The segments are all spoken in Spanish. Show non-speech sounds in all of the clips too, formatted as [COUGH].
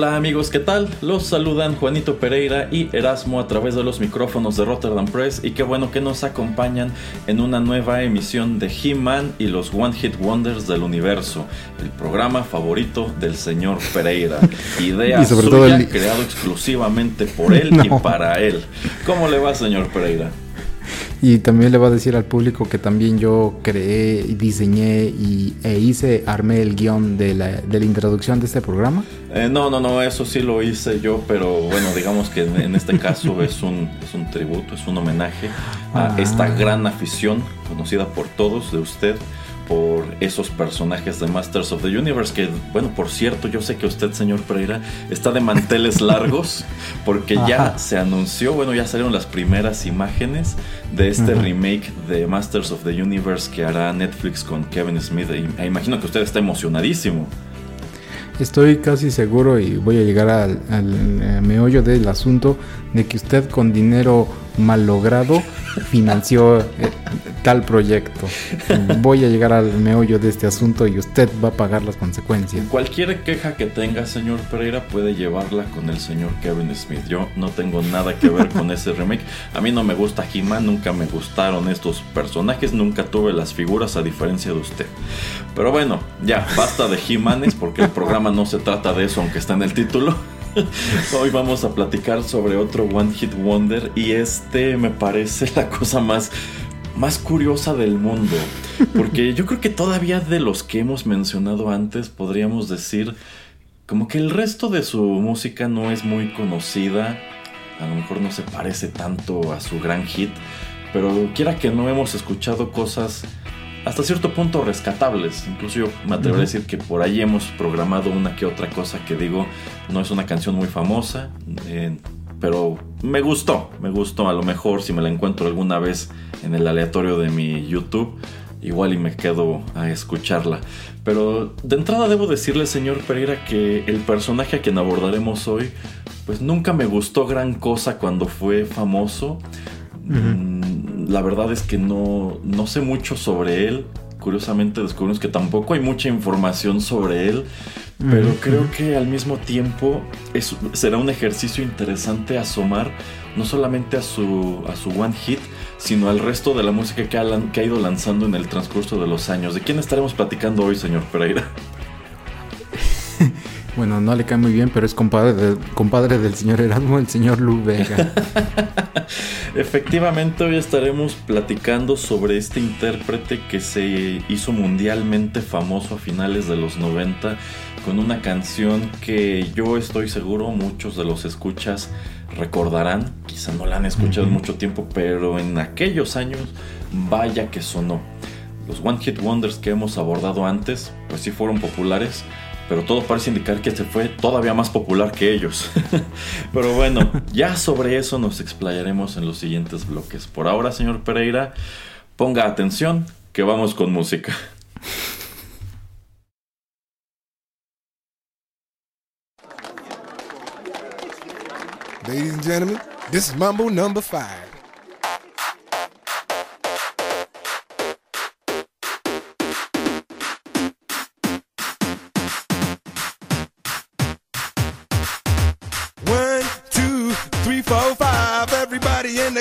Hola amigos, ¿qué tal? Los saludan Juanito Pereira y Erasmo a través de los micrófonos de Rotterdam Press y qué bueno que nos acompañan en una nueva emisión de He-Man y los One Hit Wonders del universo, el programa favorito del señor Pereira. [LAUGHS] Idea suya, creado exclusivamente por [LAUGHS] él y para él. ¿Cómo le va, señor Pereira? Y también le voy a decir al público que también yo creé, diseñé y, e hice, armé el guion de la, de la introducción de este programa. Eh, no, no, no, eso sí lo hice yo, pero bueno, digamos que en, este caso es un, es un tributo, es un homenaje a Ah. esta gran afición conocida por todos de usted por esos personajes de Masters of the Universe que, bueno, por cierto, yo sé que usted, señor Pereira, está de manteles [LAUGHS] largos porque ya se anunció, bueno, ya salieron las primeras imágenes de este remake de Masters of the Universe que hará Netflix con Kevin Smith. E imagino que usted está emocionadísimo. Estoy casi seguro y voy a llegar al, al, eh, meollo del asunto de que usted con dinero mal logrado financió eh, tal proyecto. Voy a llegar al meollo de este asunto y usted va a pagar las consecuencias. Cualquier queja que tenga, señor Pereira, puede llevarla con el señor Kevin Smith. Yo no tengo nada que ver con ese remake. A mí no me gusta He-Man, nunca me gustaron estos personajes, nunca tuve las figuras a diferencia de usted. Pero bueno, ya, basta de He-Manes porque el programa no se trata de eso, aunque está en el título. [LAUGHS] Hoy vamos a platicar sobre otro One Hit Wonder y este me parece la cosa más más curiosa del mundo. Porque yo creo que todavía de los que hemos mencionado antes podríamos decir como que el resto de su música no es muy conocida. A lo mejor no se parece tanto a su gran hit. Pero quiera que no hemos escuchado cosas hasta cierto punto rescatables. Incluso yo me atrevería a decir que por ahí hemos programado una que otra cosa que digo no es una canción muy famosa. eh, pero me gustó, me gustó. A lo mejor si me la encuentro alguna vez en el aleatorio de mi YouTube, igual y me quedo a escucharla. Pero de entrada debo decirle, señor Pereira, que el personaje a quien abordaremos hoy, pues nunca me gustó gran cosa cuando fue famoso. Mm, La verdad es que no, no sé mucho sobre él. Curiosamente descubrimos que tampoco hay mucha información sobre él. Pero Ujú. creo que al mismo tiempo es- será un ejercicio interesante asomar no solamente a su, a su one hit, sino al resto de la música que ha, que ha ido lanzando en el transcurso de los años. ¿De quién estaremos platicando hoy, señor Pereira? [LAUGHS] Bueno, no le cae muy bien, pero es compadre, de- compadre del señor Erasmo, el señor Lu Vega. [LAUGHS] Efectivamente, hoy estaremos platicando sobre este intérprete que se hizo mundialmente famoso a finales de los 90 con una canción que yo estoy seguro muchos de los escuchas recordarán, quizá no la han escuchado en mucho tiempo, pero en aquellos años vaya que sonó. Los One Hit Wonders que hemos abordado antes, pues sí fueron populares, pero todo parece indicar que se fue todavía más popular que ellos. [LAUGHS] pero bueno, [LAUGHS] ya sobre eso nos explayaremos en los siguientes bloques. Por ahora, señor Pereira, ponga atención que vamos con música. Ladies and gentlemen, this is Mambo number five.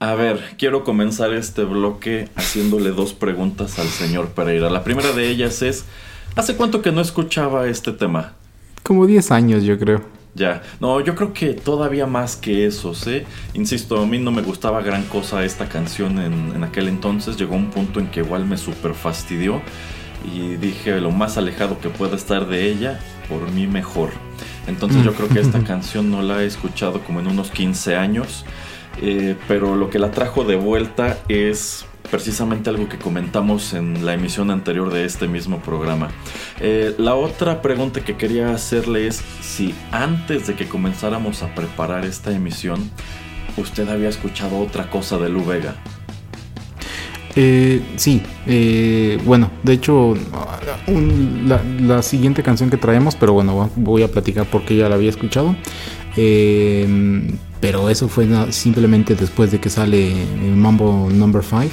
A ver, quiero comenzar este bloque haciéndole dos preguntas al señor Pereira. La primera de ellas es, ¿hace cuánto que no escuchaba este tema? Como 10 años, yo creo. Ya, no, yo creo que todavía más que eso, ¿sí? Insisto, a mí no me gustaba gran cosa esta canción en, en aquel entonces. Llegó un punto en que igual me super fastidió y dije lo más alejado que pueda estar de ella, por mí mejor. Entonces yo creo que esta [LAUGHS] canción no la he escuchado como en unos 15 años, eh, pero lo que la trajo de vuelta es precisamente algo que comentamos en la emisión anterior de este mismo programa. Eh, la otra pregunta que quería hacerle es si antes de que comenzáramos a preparar esta emisión, usted había escuchado otra cosa de Lu Vega. Eh, sí, eh, bueno, de hecho, un- la, la siguiente canción que traemos, pero bueno, voy a platicar porque ya la había escuchado. Eh, pero eso fue simplemente después de que sale Mambo Number 5.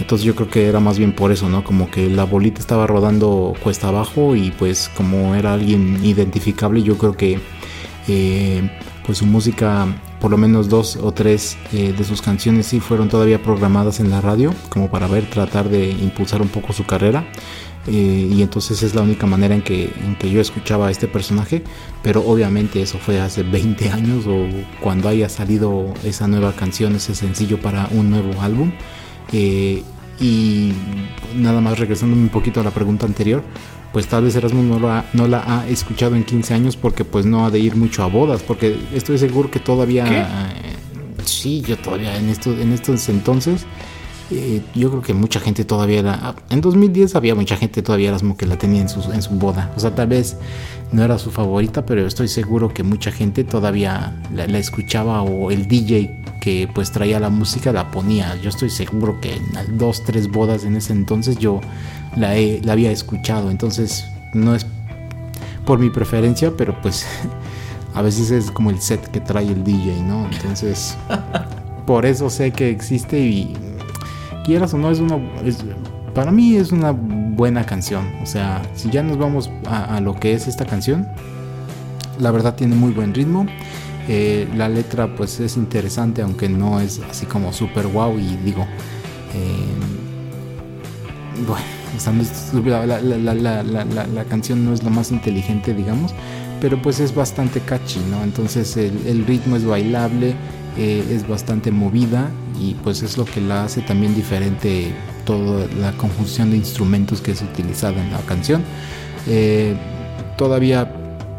Entonces yo creo que era más bien por eso, ¿no? Como que la bolita estaba rodando cuesta abajo y pues como era alguien identificable, yo creo que eh, pues su música, por lo menos dos o tres eh, de sus canciones sí fueron todavía programadas en la radio, como para ver, tratar de impulsar un poco su carrera. Eh, y entonces es la única manera en que, en que yo escuchaba a este personaje, pero obviamente eso fue hace 20 años o cuando haya salido esa nueva canción, ese sencillo para un nuevo álbum. Eh, y nada más regresando un poquito a la pregunta anterior, pues tal vez Erasmus no, la, no la ha escuchado en 15 años porque pues no ha de ir mucho a bodas, porque estoy seguro que todavía... ¿Qué? eh, sí, yo todavía en, esto, en estos entonces, eh, yo creo que mucha gente todavía era... En 2010 había mucha gente todavía Erasmus que la tenía en su, en su boda. O sea, tal vez no era su favorita, pero estoy seguro que mucha gente todavía la, la escuchaba o el DJ que pues traía la música la ponía. Yo estoy seguro que en dos, tres bodas en ese entonces yo la, he- la había escuchado. Entonces no es por mi preferencia, pero pues [LAUGHS] a veces es como el set que trae el DJ, ¿no? Entonces [LAUGHS] por eso sé que existe y quieras o no es una... es- para mí es una buena canción. O sea, si ya nos vamos a, lo que es esta canción, la verdad tiene muy buen ritmo. Eh, la letra pues es interesante, aunque no es así como super wow. Y digo, eh, bueno, o sea, no es- la, la- la- la- canción no es lo más inteligente, digamos, pero pues es bastante catchy, ¿no? Entonces el ritmo es bailable, eh, es bastante movida y pues es lo que la hace también diferente toda la conjunción de instrumentos que es utilizada en la canción. Eh, todavía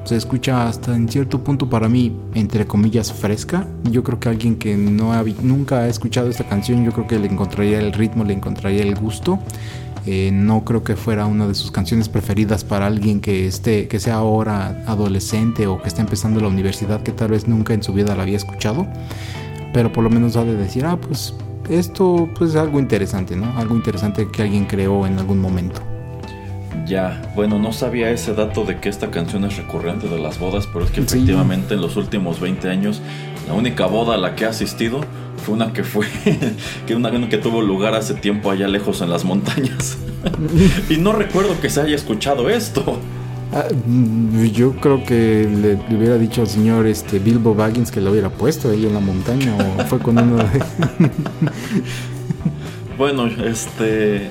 se escucha hasta en cierto punto para mí, entre comillas, fresca. Yo creo que alguien que no ha nunca ha escuchado esta canción, yo creo que le encontraría el ritmo, le encontraría el gusto. Eh, no creo que fuera una de sus canciones preferidas para alguien que esté, que sea ahora adolescente o que esté empezando la universidad, que tal vez nunca en su vida la había escuchado. Pero por lo menos ha de decir, ah, pues esto pues es algo interesante, ¿no? Algo interesante que alguien creó en algún momento. Ya, bueno, no sabía ese dato de que esta canción es recurrente de las bodas, pero es que Sí. efectivamente en los últimos 20 años la única boda a la que he asistido fue una que fue [LAUGHS] que una que tuvo lugar hace tiempo allá lejos en las montañas. [LAUGHS] y no recuerdo que se haya escuchado esto. Ah, mm, yo creo que le, le hubiera dicho al señor este Bilbo Baggins que lo hubiera puesto ahí en la montaña o fue con uno de... [LAUGHS] Bueno, este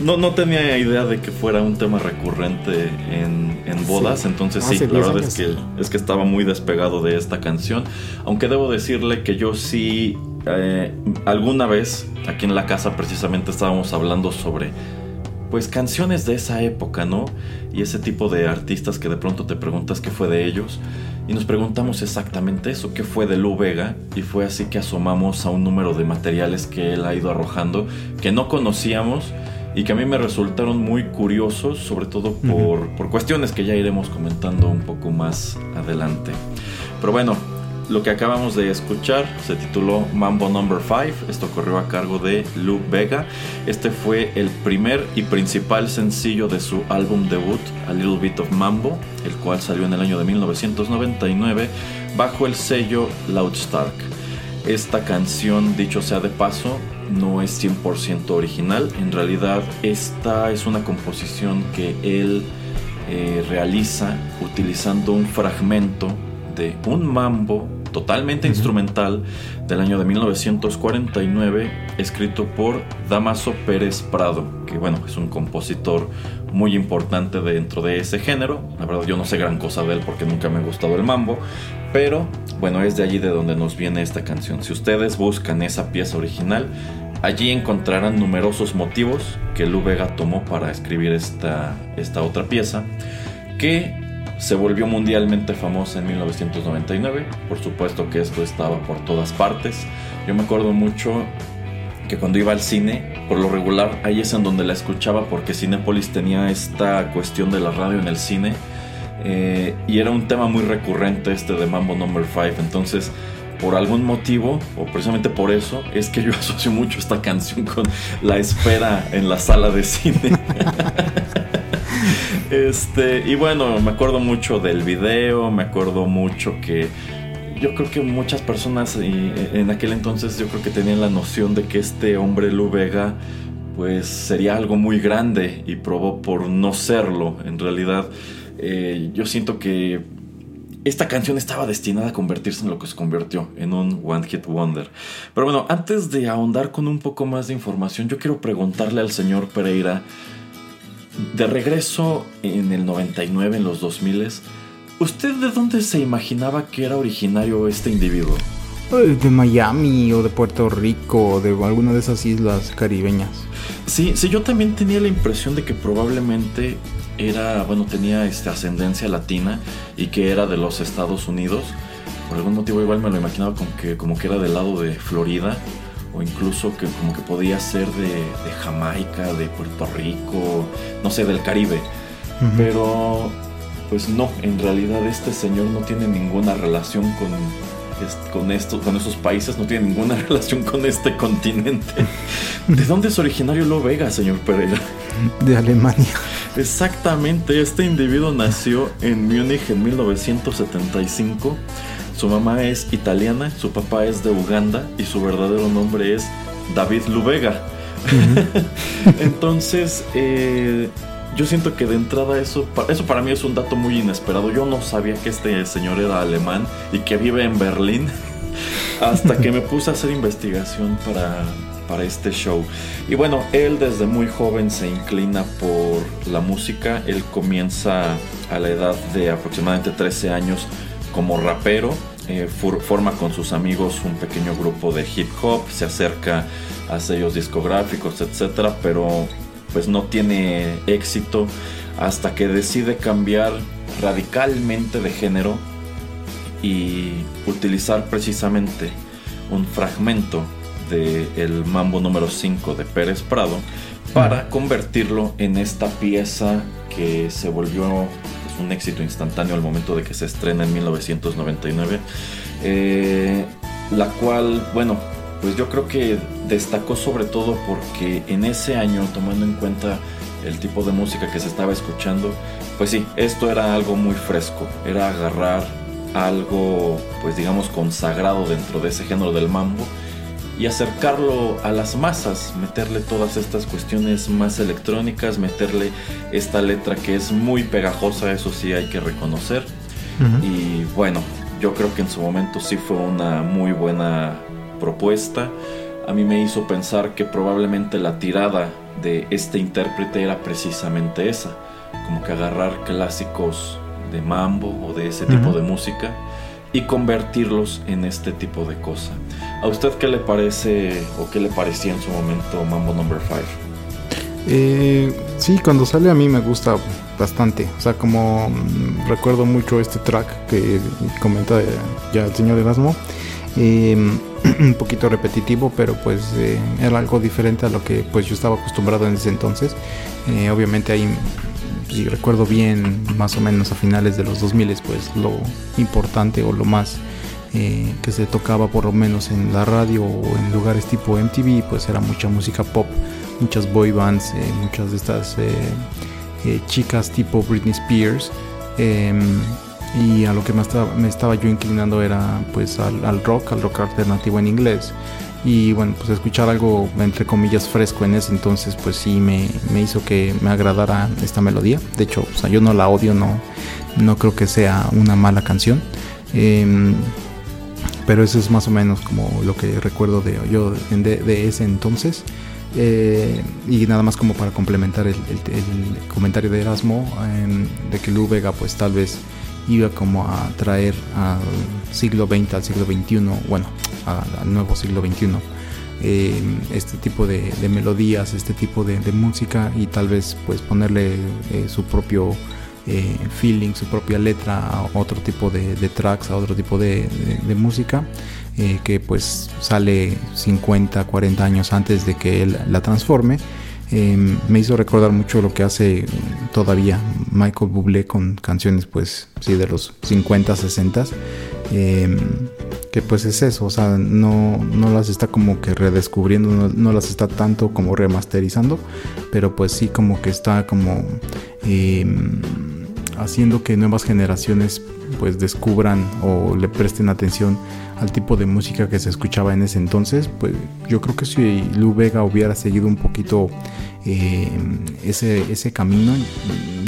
no, no tenía idea de que fuera un tema recurrente en, en bodas, Sí. entonces sí, Hace la 10 verdad es que, sí. es que estaba muy despegado de esta canción, aunque debo decirle que yo sí, eh, alguna vez aquí en la casa precisamente estábamos hablando sobre pues canciones de esa época, ¿no? Y ese tipo de artistas que de pronto te preguntas qué fue de ellos. Y nos preguntamos exactamente eso, qué fue de Lou Vega. Y fue así que asomamos a un número de materiales que él ha ido arrojando, que no conocíamos y que a mí me resultaron muy curiosos, sobre todo por, por cuestiones que ya iremos comentando un poco más adelante. Pero bueno, lo que acabamos de escuchar se tituló Mambo Number 5. Esto corrió a cargo de Lou Vega. Este fue el primer y principal sencillo de su álbum debut, A Little Bit of Mambo, el cual salió en el año de 1999 bajo el sello Loudstark. Esta canción, dicho sea de paso, no es 100% original. En realidad, esta es una composición que él eh, realiza utilizando un fragmento de un mambo totalmente instrumental del año de 1949 escrito por Damaso Pérez Prado, que bueno, es un compositor muy importante dentro de ese género. La verdad yo no sé gran cosa de él porque nunca me ha gustado el mambo, pero bueno, es de allí de donde nos viene esta canción. Si ustedes buscan esa pieza original, allí encontrarán numerosos motivos que Lou Vega tomó para escribir esta, esta otra pieza, que se volvió mundialmente famosa en 1999. Por supuesto que esto estaba por todas partes. Yo me acuerdo mucho que cuando iba al cine, por lo regular, ahí es en donde la escuchaba porque Cinepolis tenía esta cuestión de la radio en el cine. Eh, y era un tema muy recurrente este de Mambo Number 5. Entonces, por algún motivo, o precisamente por eso, es que yo [LAUGHS] asocio mucho esta canción con la espera en la sala de cine. [LAUGHS] Este, y bueno, me acuerdo mucho del video, me acuerdo mucho que yo creo que muchas personas y, en aquel entonces yo creo que tenían la noción de que este hombre Lu Vega pues sería algo muy grande y probó por no serlo. En realidad, eh, yo siento que esta canción estaba destinada a convertirse en lo que se convirtió, en un One Hit Wonder. Pero bueno, antes de ahondar con un poco más de información, yo quiero preguntarle al señor Pereira, de regreso en el 99, en los 2000, ¿usted de dónde se imaginaba que era originario este individuo? Eh, De Miami o de Puerto Rico o de alguna de esas islas caribeñas. Sí, sí, yo también tenía la impresión de que probablemente era, bueno, tenía este, ascendencia latina y que era de los Estados Unidos. Por algún motivo igual me lo imaginaba como que, como que era del lado de Florida o incluso que como que podía ser de, de Jamaica, de Puerto Rico, no sé, del Caribe. Pero pues no, en realidad este señor no tiene ninguna relación con, con, estos, con esos países, no tiene ninguna [LAUGHS] relación con este continente. [LAUGHS] ¿De dónde es originario Lo Vega, señor Pereira? De Alemania. Exactamente, este individuo nació en Múnich en 1975. Su mamá es italiana, su papá es de Uganda y su verdadero nombre es David Lubega. [LAUGHS] Entonces, eh, yo siento que de entrada eso, eso para mí es un dato muy inesperado. Yo no sabía que este señor era alemán y que vive en Berlín [LAUGHS] hasta que me puse a hacer investigación para, para este show. Y bueno, él desde muy joven se inclina por la música. Él comienza a la edad de aproximadamente 13 años como rapero. Eh, forma con sus amigos un pequeño grupo de hip hop, se acerca a sellos discográficos, etcétera, pero pues no tiene éxito hasta que decide cambiar radicalmente de género y utilizar precisamente un fragmento del el mambo número 5 de Pérez Prado para convertirlo en esta pieza que se volvió pues, un éxito instantáneo al momento de que se estrena en 1999, eh, la cual, bueno, pues yo creo que destacó sobre todo porque en ese año, tomando en cuenta el tipo de música que se estaba escuchando, pues sí, esto era algo muy fresco, era agarrar algo, pues digamos, consagrado dentro de ese género del mambo y acercarlo a las masas, meterle todas estas cuestiones más electrónicas, meterle esta letra que es muy pegajosa, eso sí hay que reconocer. Y bueno, yo creo que en su momento sí fue una muy buena propuesta a mí me hizo pensar que probablemente la tirada de este intérprete era precisamente esa, como que agarrar clásicos de mambo o de ese tipo de música y convertirlos en este tipo de cosa. ¿A usted qué le parece o qué le parecía en su momento Mambo Number 5? Eh, sí, cuando sale a mí me gusta bastante. O sea, como mm, recuerdo mucho este track que comenta ya el señor Erasmo. Eh, [CLEARS THROAT] un poquito repetitivo, pero pues eh, era algo diferente a lo que pues yo estaba acostumbrado en ese entonces. Eh, obviamente ahí, si recuerdo bien, más o menos a finales de los 2000, pues lo importante o lo más eh, que se tocaba por lo menos en la radio o en lugares tipo MTV, pues era mucha música pop, muchas boy bands, muchas de estas chicas tipo Britney Spears. Em, y a lo que me estaba, me estaba yo inclinando era pues al, rock, al rock alternativo en inglés. Y bueno, pues escuchar algo entre comillas fresco en ese entonces pues sí me, me hizo que me agradara esta melodía. De hecho, o sea, yo no la odio, no, no creo que sea una mala canción. Em, pero eso es más o menos como lo que recuerdo de yo de, ese entonces. Eh, y nada más como para complementar el, comentario de Erasmo, em, de que Lu Vega pues tal vez iba como a traer al siglo XX, al siglo XXI, bueno, al nuevo siglo XXI, eh, este tipo de, melodías, este tipo de, música y tal vez pues ponerle eh, su propio eh, feeling, su propia letra a otro tipo de, tracks, a otro tipo de, música. que pues sale 50, 40 años antes de que él la transforme Em, me hizo recordar mucho lo que hace todavía Michael Bublé con canciones pues sí de los 50, 60 em, que pues es eso, o sea, no, no las está como que redescubriendo, no, las está tanto como remasterizando, pero pues sí como que está como em, haciendo que nuevas generaciones pues descubran o le presten atención al tipo de música que se escuchaba en ese entonces, pues yo creo que si Lu Vega hubiera seguido un poquito eh, ese, ese camino,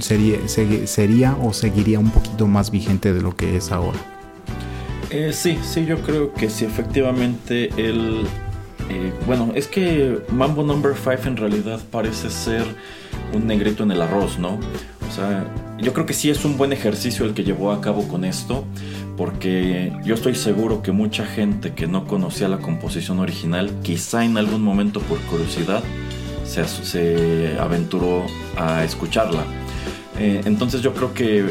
sería, sería o seguiría un poquito más vigente de lo que es ahora. Eh, sí, sí, yo creo que sí, efectivamente él... Eh, bueno, es que Mambo Number 5 en realidad parece ser un negrito en el arroz, ¿no? O sea, yo creo que sí es un buen ejercicio el que llevó a cabo con esto, porque yo estoy seguro que mucha gente que no conocía la composición original, quizá en algún momento por curiosidad, se, aventuró a escucharla. Eh, entonces yo creo que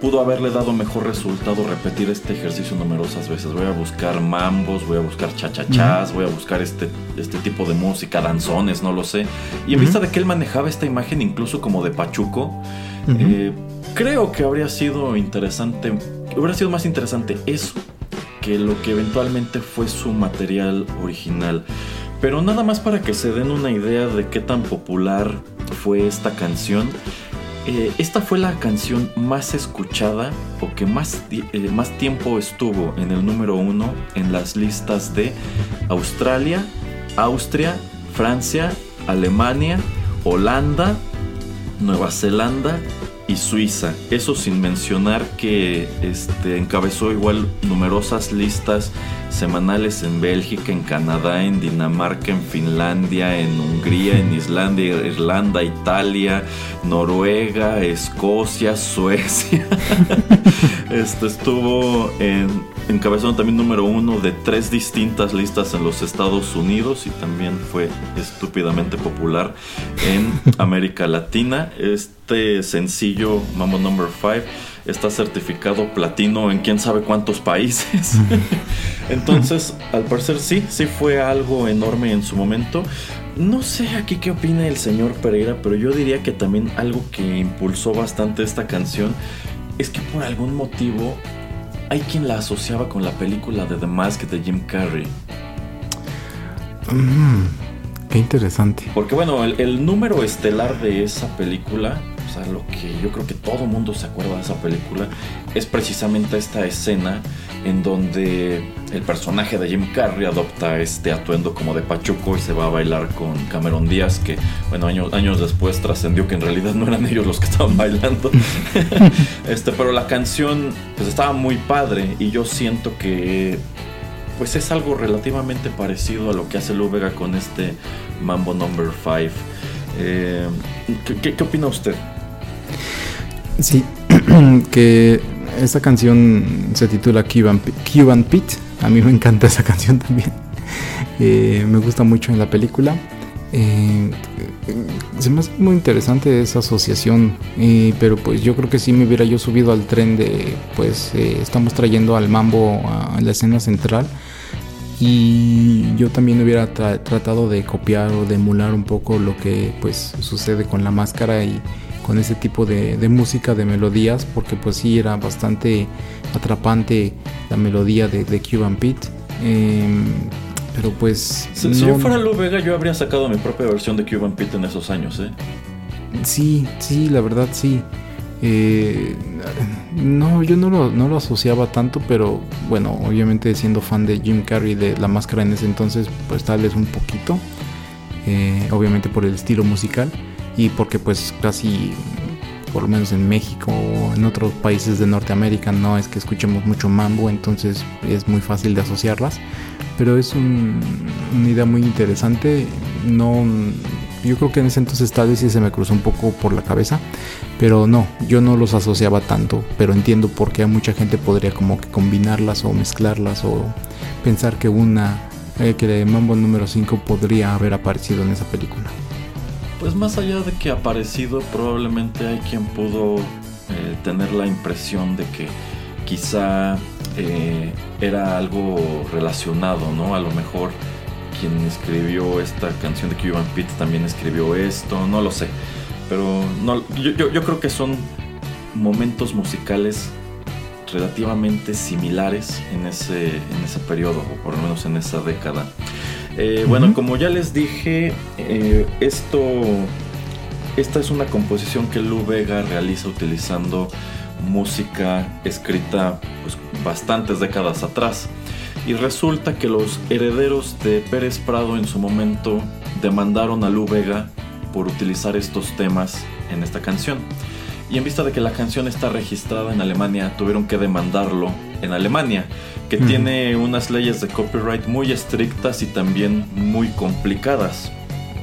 pudo haberle dado mejor resultado repetir este ejercicio numerosas veces. Voy a buscar mambos, voy a buscar chachachás, voy a buscar este, este tipo de música, danzones, no lo sé. Y en vista de que él manejaba esta imagen incluso como de Pachuco, eh, creo que habría sido interesante, hubiera sido más interesante eso que lo que eventualmente fue su material original. Pero nada más para que se den una idea de qué tan popular fue esta canción. Eh, esta fue la canción más escuchada o que más, eh, más tiempo estuvo en el número uno en las listas de Australia, Austria, Francia, Alemania, Holanda, Nueva Zelanda Suiza. Eso sin mencionar que este, encabezó igual numerosas listas semanales en Bélgica, en Canadá, en Dinamarca, en Finlandia, en Hungría, en Islandia, Irlanda, Italia, Noruega, Escocia, Suecia. [LAUGHS] este estuvo en, encabezando también número uno de tres distintas listas en los Estados Unidos y también fue estúpidamente popular en [LAUGHS] América Latina. Este sencillo, Mambo Number 5, está certificado platino en quién sabe cuántos países. [LAUGHS] Entonces, al parecer sí, sí fue algo enorme en su momento. No sé aquí qué opina el señor Pereira, pero yo diría que también algo que impulsó bastante esta canción es que por algún motivo hay quien la asociaba con la película de The Mask de Jim Carrey. Mm, qué interesante. Porque bueno, el, el número estelar de esa película o sea, lo que yo creo que todo mundo se acuerda de esa película es precisamente esta escena en donde el personaje de Jim Carrey adopta este atuendo como de Pachuco y se va a bailar con Cameron Díaz, que bueno, años, años después trascendió que en realidad no eran ellos los que estaban bailando. [LAUGHS] este, pero la canción pues estaba muy padre y yo siento que pues es algo relativamente parecido a lo que hace Lou Vega con este Mambo Number 5. Eh, ¿qué, qué, qué opina usted? Sí, [CLEARS THROAT] que esta canción se titula Cuban, Cuban Pete. A mí me encanta esa canción también. [LAUGHS] Eh, me gusta mucho en la película. Eh, se me hace muy interesante esa asociación, eh, pero pues yo creo que si me hubiera yo subido al tren de, pues estamos trayendo al mambo a la escena central y yo también hubiera tra tratado de copiar o de emular un poco lo que pues sucede con la máscara y con ese tipo de, de, música, de melodías, porque pues sí era bastante atrapante la melodía de, de Cuban Pete. Eh, pero pues... Si, no, si, yo fuera Lou Vega yo habría sacado mi propia versión de Cuban Pete en esos años, ¿eh? Sí, sí, la verdad sí. Eh, no, yo no lo, no lo, asociaba tanto, pero bueno, obviamente siendo fan de Jim Carrey de La Máscara en ese entonces, pues tal vez un poquito. Eh, obviamente por el estilo musical y porque pues casi por lo menos en México o en otros países de Norteamérica no es que escuchemos mucho mambo, entonces es muy fácil de asociarlas. Pero es un, una idea muy interesante. No, yo creo que en ese entonces tal vez sí se me cruzó un poco por la cabeza, pero no, yo no los asociaba tanto, pero entiendo por qué mucha gente podría como que combinarlas o mezclarlas o pensar que una, eh, que Mambo número 5 podría haber aparecido en esa película. Pues más allá de que aparecido, probablemente hay quien pudo eh, tener la impresión de que quizá eh, era algo relacionado, ¿no? A lo mejor quien escribió esta canción de Cuban Pete también escribió esto, no lo sé. Pero no, yo, yo, yo creo que son momentos musicales relativamente similares en ese, en ese periodo, o por lo menos en esa década. Eh, bueno, uh -huh. como ya les dije, eh, esto, esta es una composición que Lou Vega realiza utilizando música escrita pues, bastantes décadas atrás. Y resulta que los herederos de Pérez Prado en su momento demandaron a Lou Vega por utilizar estos temas en esta canción. Y en vista de que la canción está registrada en Alemania, tuvieron que demandarlo en Alemania, que mm. tiene unas leyes de copyright muy estrictas y también muy complicadas.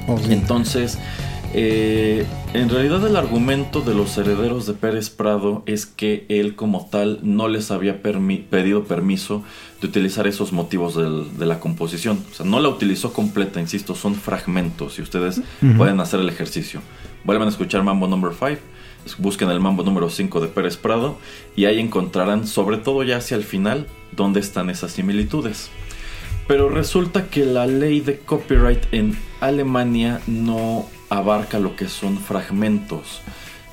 Okay. Entonces, eh, en realidad el argumento de los herederos de Pérez Prado es que él como tal no les había permi pedido permiso de utilizar esos motivos del, de la composición. O sea, no la utilizó completa, insisto, son fragmentos y ustedes uh -huh. pueden hacer el ejercicio. Vuelvan a escuchar Mambo Number 5 busquen el mambo número 5 de Pérez Prado y ahí encontrarán, sobre todo ya hacia el final, dónde están esas similitudes. Pero resulta que la ley de copyright en Alemania no abarca lo que son fragmentos.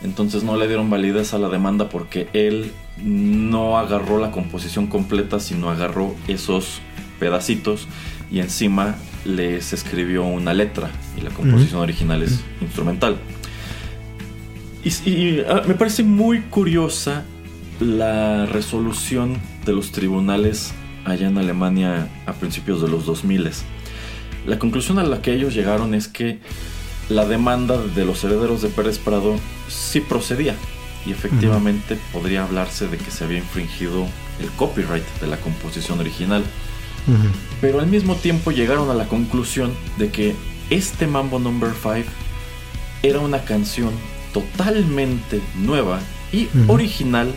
Entonces no le dieron validez a la demanda porque él no agarró la composición completa, sino agarró esos pedacitos y encima les escribió una letra y la composición original es instrumental. Y, ah, me parece muy curiosa la resolución de los tribunales allá en Alemania a principios de los 2000. La conclusión a la que ellos llegaron es que la demanda de los herederos de Pérez Prado sí procedía y efectivamente podría hablarse de que se había infringido el copyright de la composición original. Pero al mismo tiempo llegaron a la conclusión de que este Mambo Number 5 era una canción totalmente nueva y original,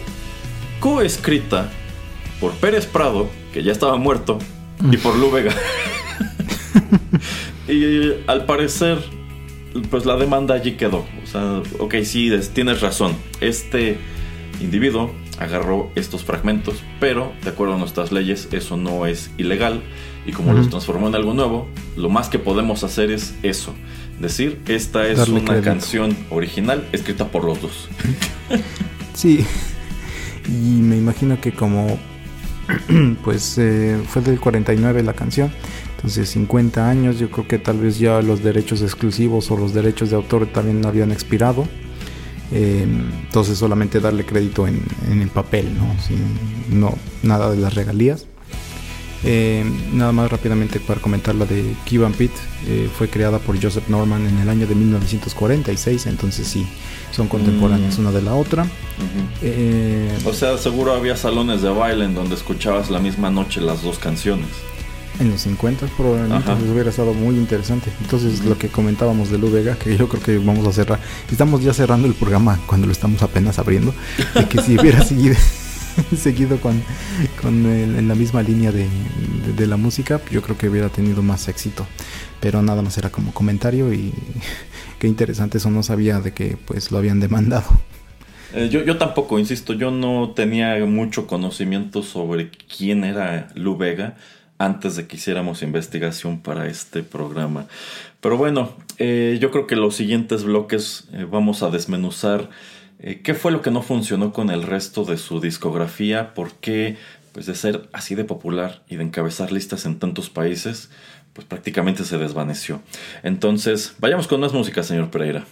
coescrita por Pérez Prado, que ya estaba muerto, y por Lu Vega. [LAUGHS] y al parecer pues la demanda allí quedó. O sea, ok, sí, tienes razón. Este individuo agarró estos fragmentos, pero de acuerdo a nuestras leyes eso no es ilegal y como los transformó en algo nuevo, lo más que podemos hacer es eso, decir, esta es una canción original escrita por los dos. [LAUGHS] sí, y me imagino que como [CLEARS THROAT] pues eh, fue del 49 la canción, entonces 50 años, yo creo que tal vez ya los derechos exclusivos o los derechos de autor también habían expirado. Em, entonces solamente darle crédito en, el papel, ¿no? no nada de las regalías. Em, nada más rápidamente para comentar la de Key Pit, eh, fue creada por Joseph Norman en el año de 1946, entonces sí, son contemporáneas mm. una de la otra. Eh, o sea, seguro había salones de baile en donde escuchabas la misma noche las dos canciones. En los 50 probablemente hubiera estado muy interesante. Entonces lo que comentábamos de Lu Vega, que yo creo que vamos a cerrar, estamos ya cerrando el programa cuando lo estamos apenas abriendo, de que si hubiera [LAUGHS] seguido, [LAUGHS] seguido con, en la misma línea de, la música, yo creo que hubiera tenido más éxito. Pero nada más era como comentario y [LAUGHS] qué interesante eso, no sabía de que pues lo habían demandado. Eh, yo, yo tampoco, insisto, yo no tenía mucho conocimiento sobre quién era Lu Vega antes de que hiciéramos investigación para este programa. Pero bueno, eh, yo creo que los siguientes bloques eh, vamos a desmenuzar eh, qué fue lo que no funcionó con el resto de su discografía, por qué, pues de ser así de popular y de encabezar listas en tantos países, pues prácticamente se desvaneció. Entonces, vayamos con más música, señor Pereira.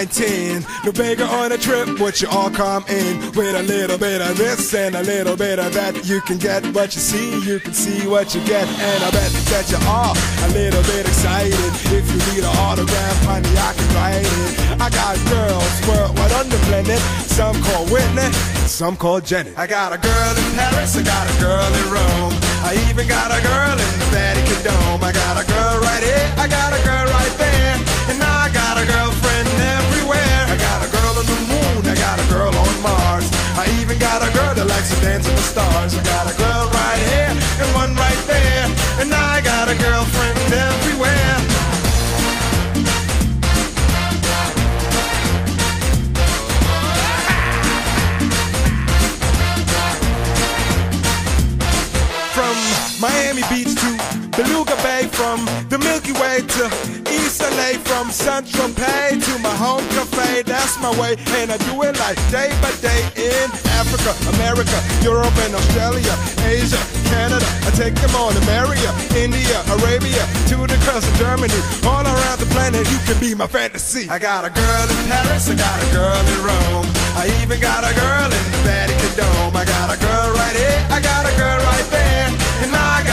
19. Nobega on a trip, but you all come in with a little bit of this and a little bit of that. You can get what you see, you can see what you get, and I bet that you are a little bit excited. If you need an autograph, honey, I can write it. I got girls worldwide on the planet. Some call Whitney, some call Janet. I got a girl in Paris, I got a girl in Rome. I even got a girl in the Vatican Dome. I got a girl right here, I got a girl right there. Mars. I even got a girl that likes to dance in the stars. I got a girl right here and one right there. And I got a girlfriend everywhere. From Miami Beach from the Milky Way to East LA, from Central Pay to my home cafe. That's my way, and I do it like day by day in Africa, America, Europe, and Australia, Asia, Canada. I take them on to Maria, India, Arabia, to the coast of Germany, all around the planet. You can be my fantasy. I got a girl in Paris, I got a girl in Rome, I even got a girl in the Vatican Dome. I got a girl right here, I got a girl right there, and I got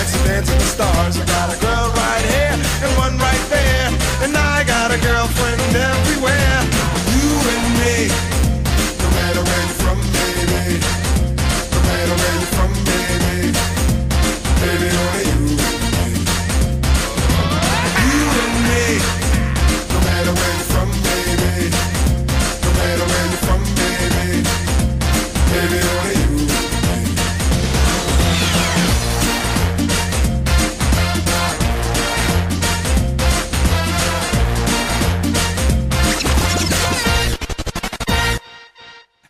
likes to dance with the stars. I got a girl right here and one right there, and I got a girlfriend everywhere.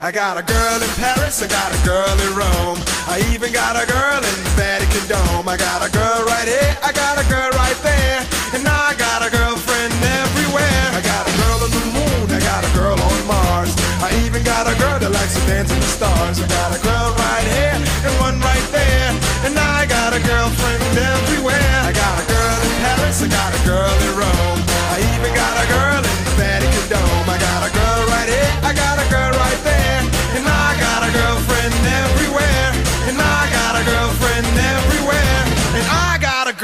I got a girl in Paris, I got a girl in Rome. I even got a girl in the Vatican Dome. I got a girl right here, I got a girl right there. And now I got a girlfriend everywhere. I got a girl on the moon, I got a girl on Mars. I even got a girl that likes to dance in the stars. I got a girl right here and one right there.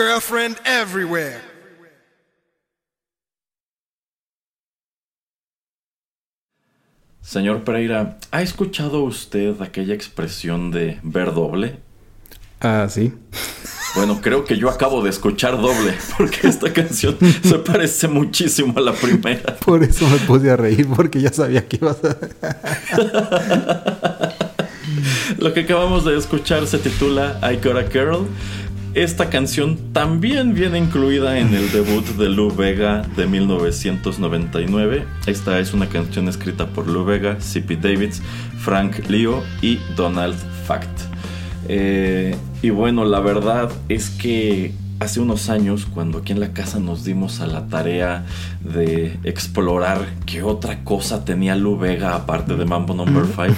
Girlfriend everywhere. Señor Pereira, ¿ha escuchado usted aquella expresión de ver doble? Ah, sí. Bueno, creo que yo acabo de escuchar doble, [LAUGHS] porque esta canción se parece muchísimo a la primera. Por eso me puse a reír, porque ya sabía que ibas a... Lo que acabamos de escuchar se titula I Got a Girl. Esta canción también viene incluida en el debut de Lou Vega de 1999. Esta es una canción escrita por Lou Vega, C.P. Davids, Frank Leo y Donald Fact. Eh, y bueno, la verdad es que hace unos años, cuando aquí en la casa nos dimos a la tarea de explorar qué otra cosa tenía Lou Vega aparte de Mambo Number 5,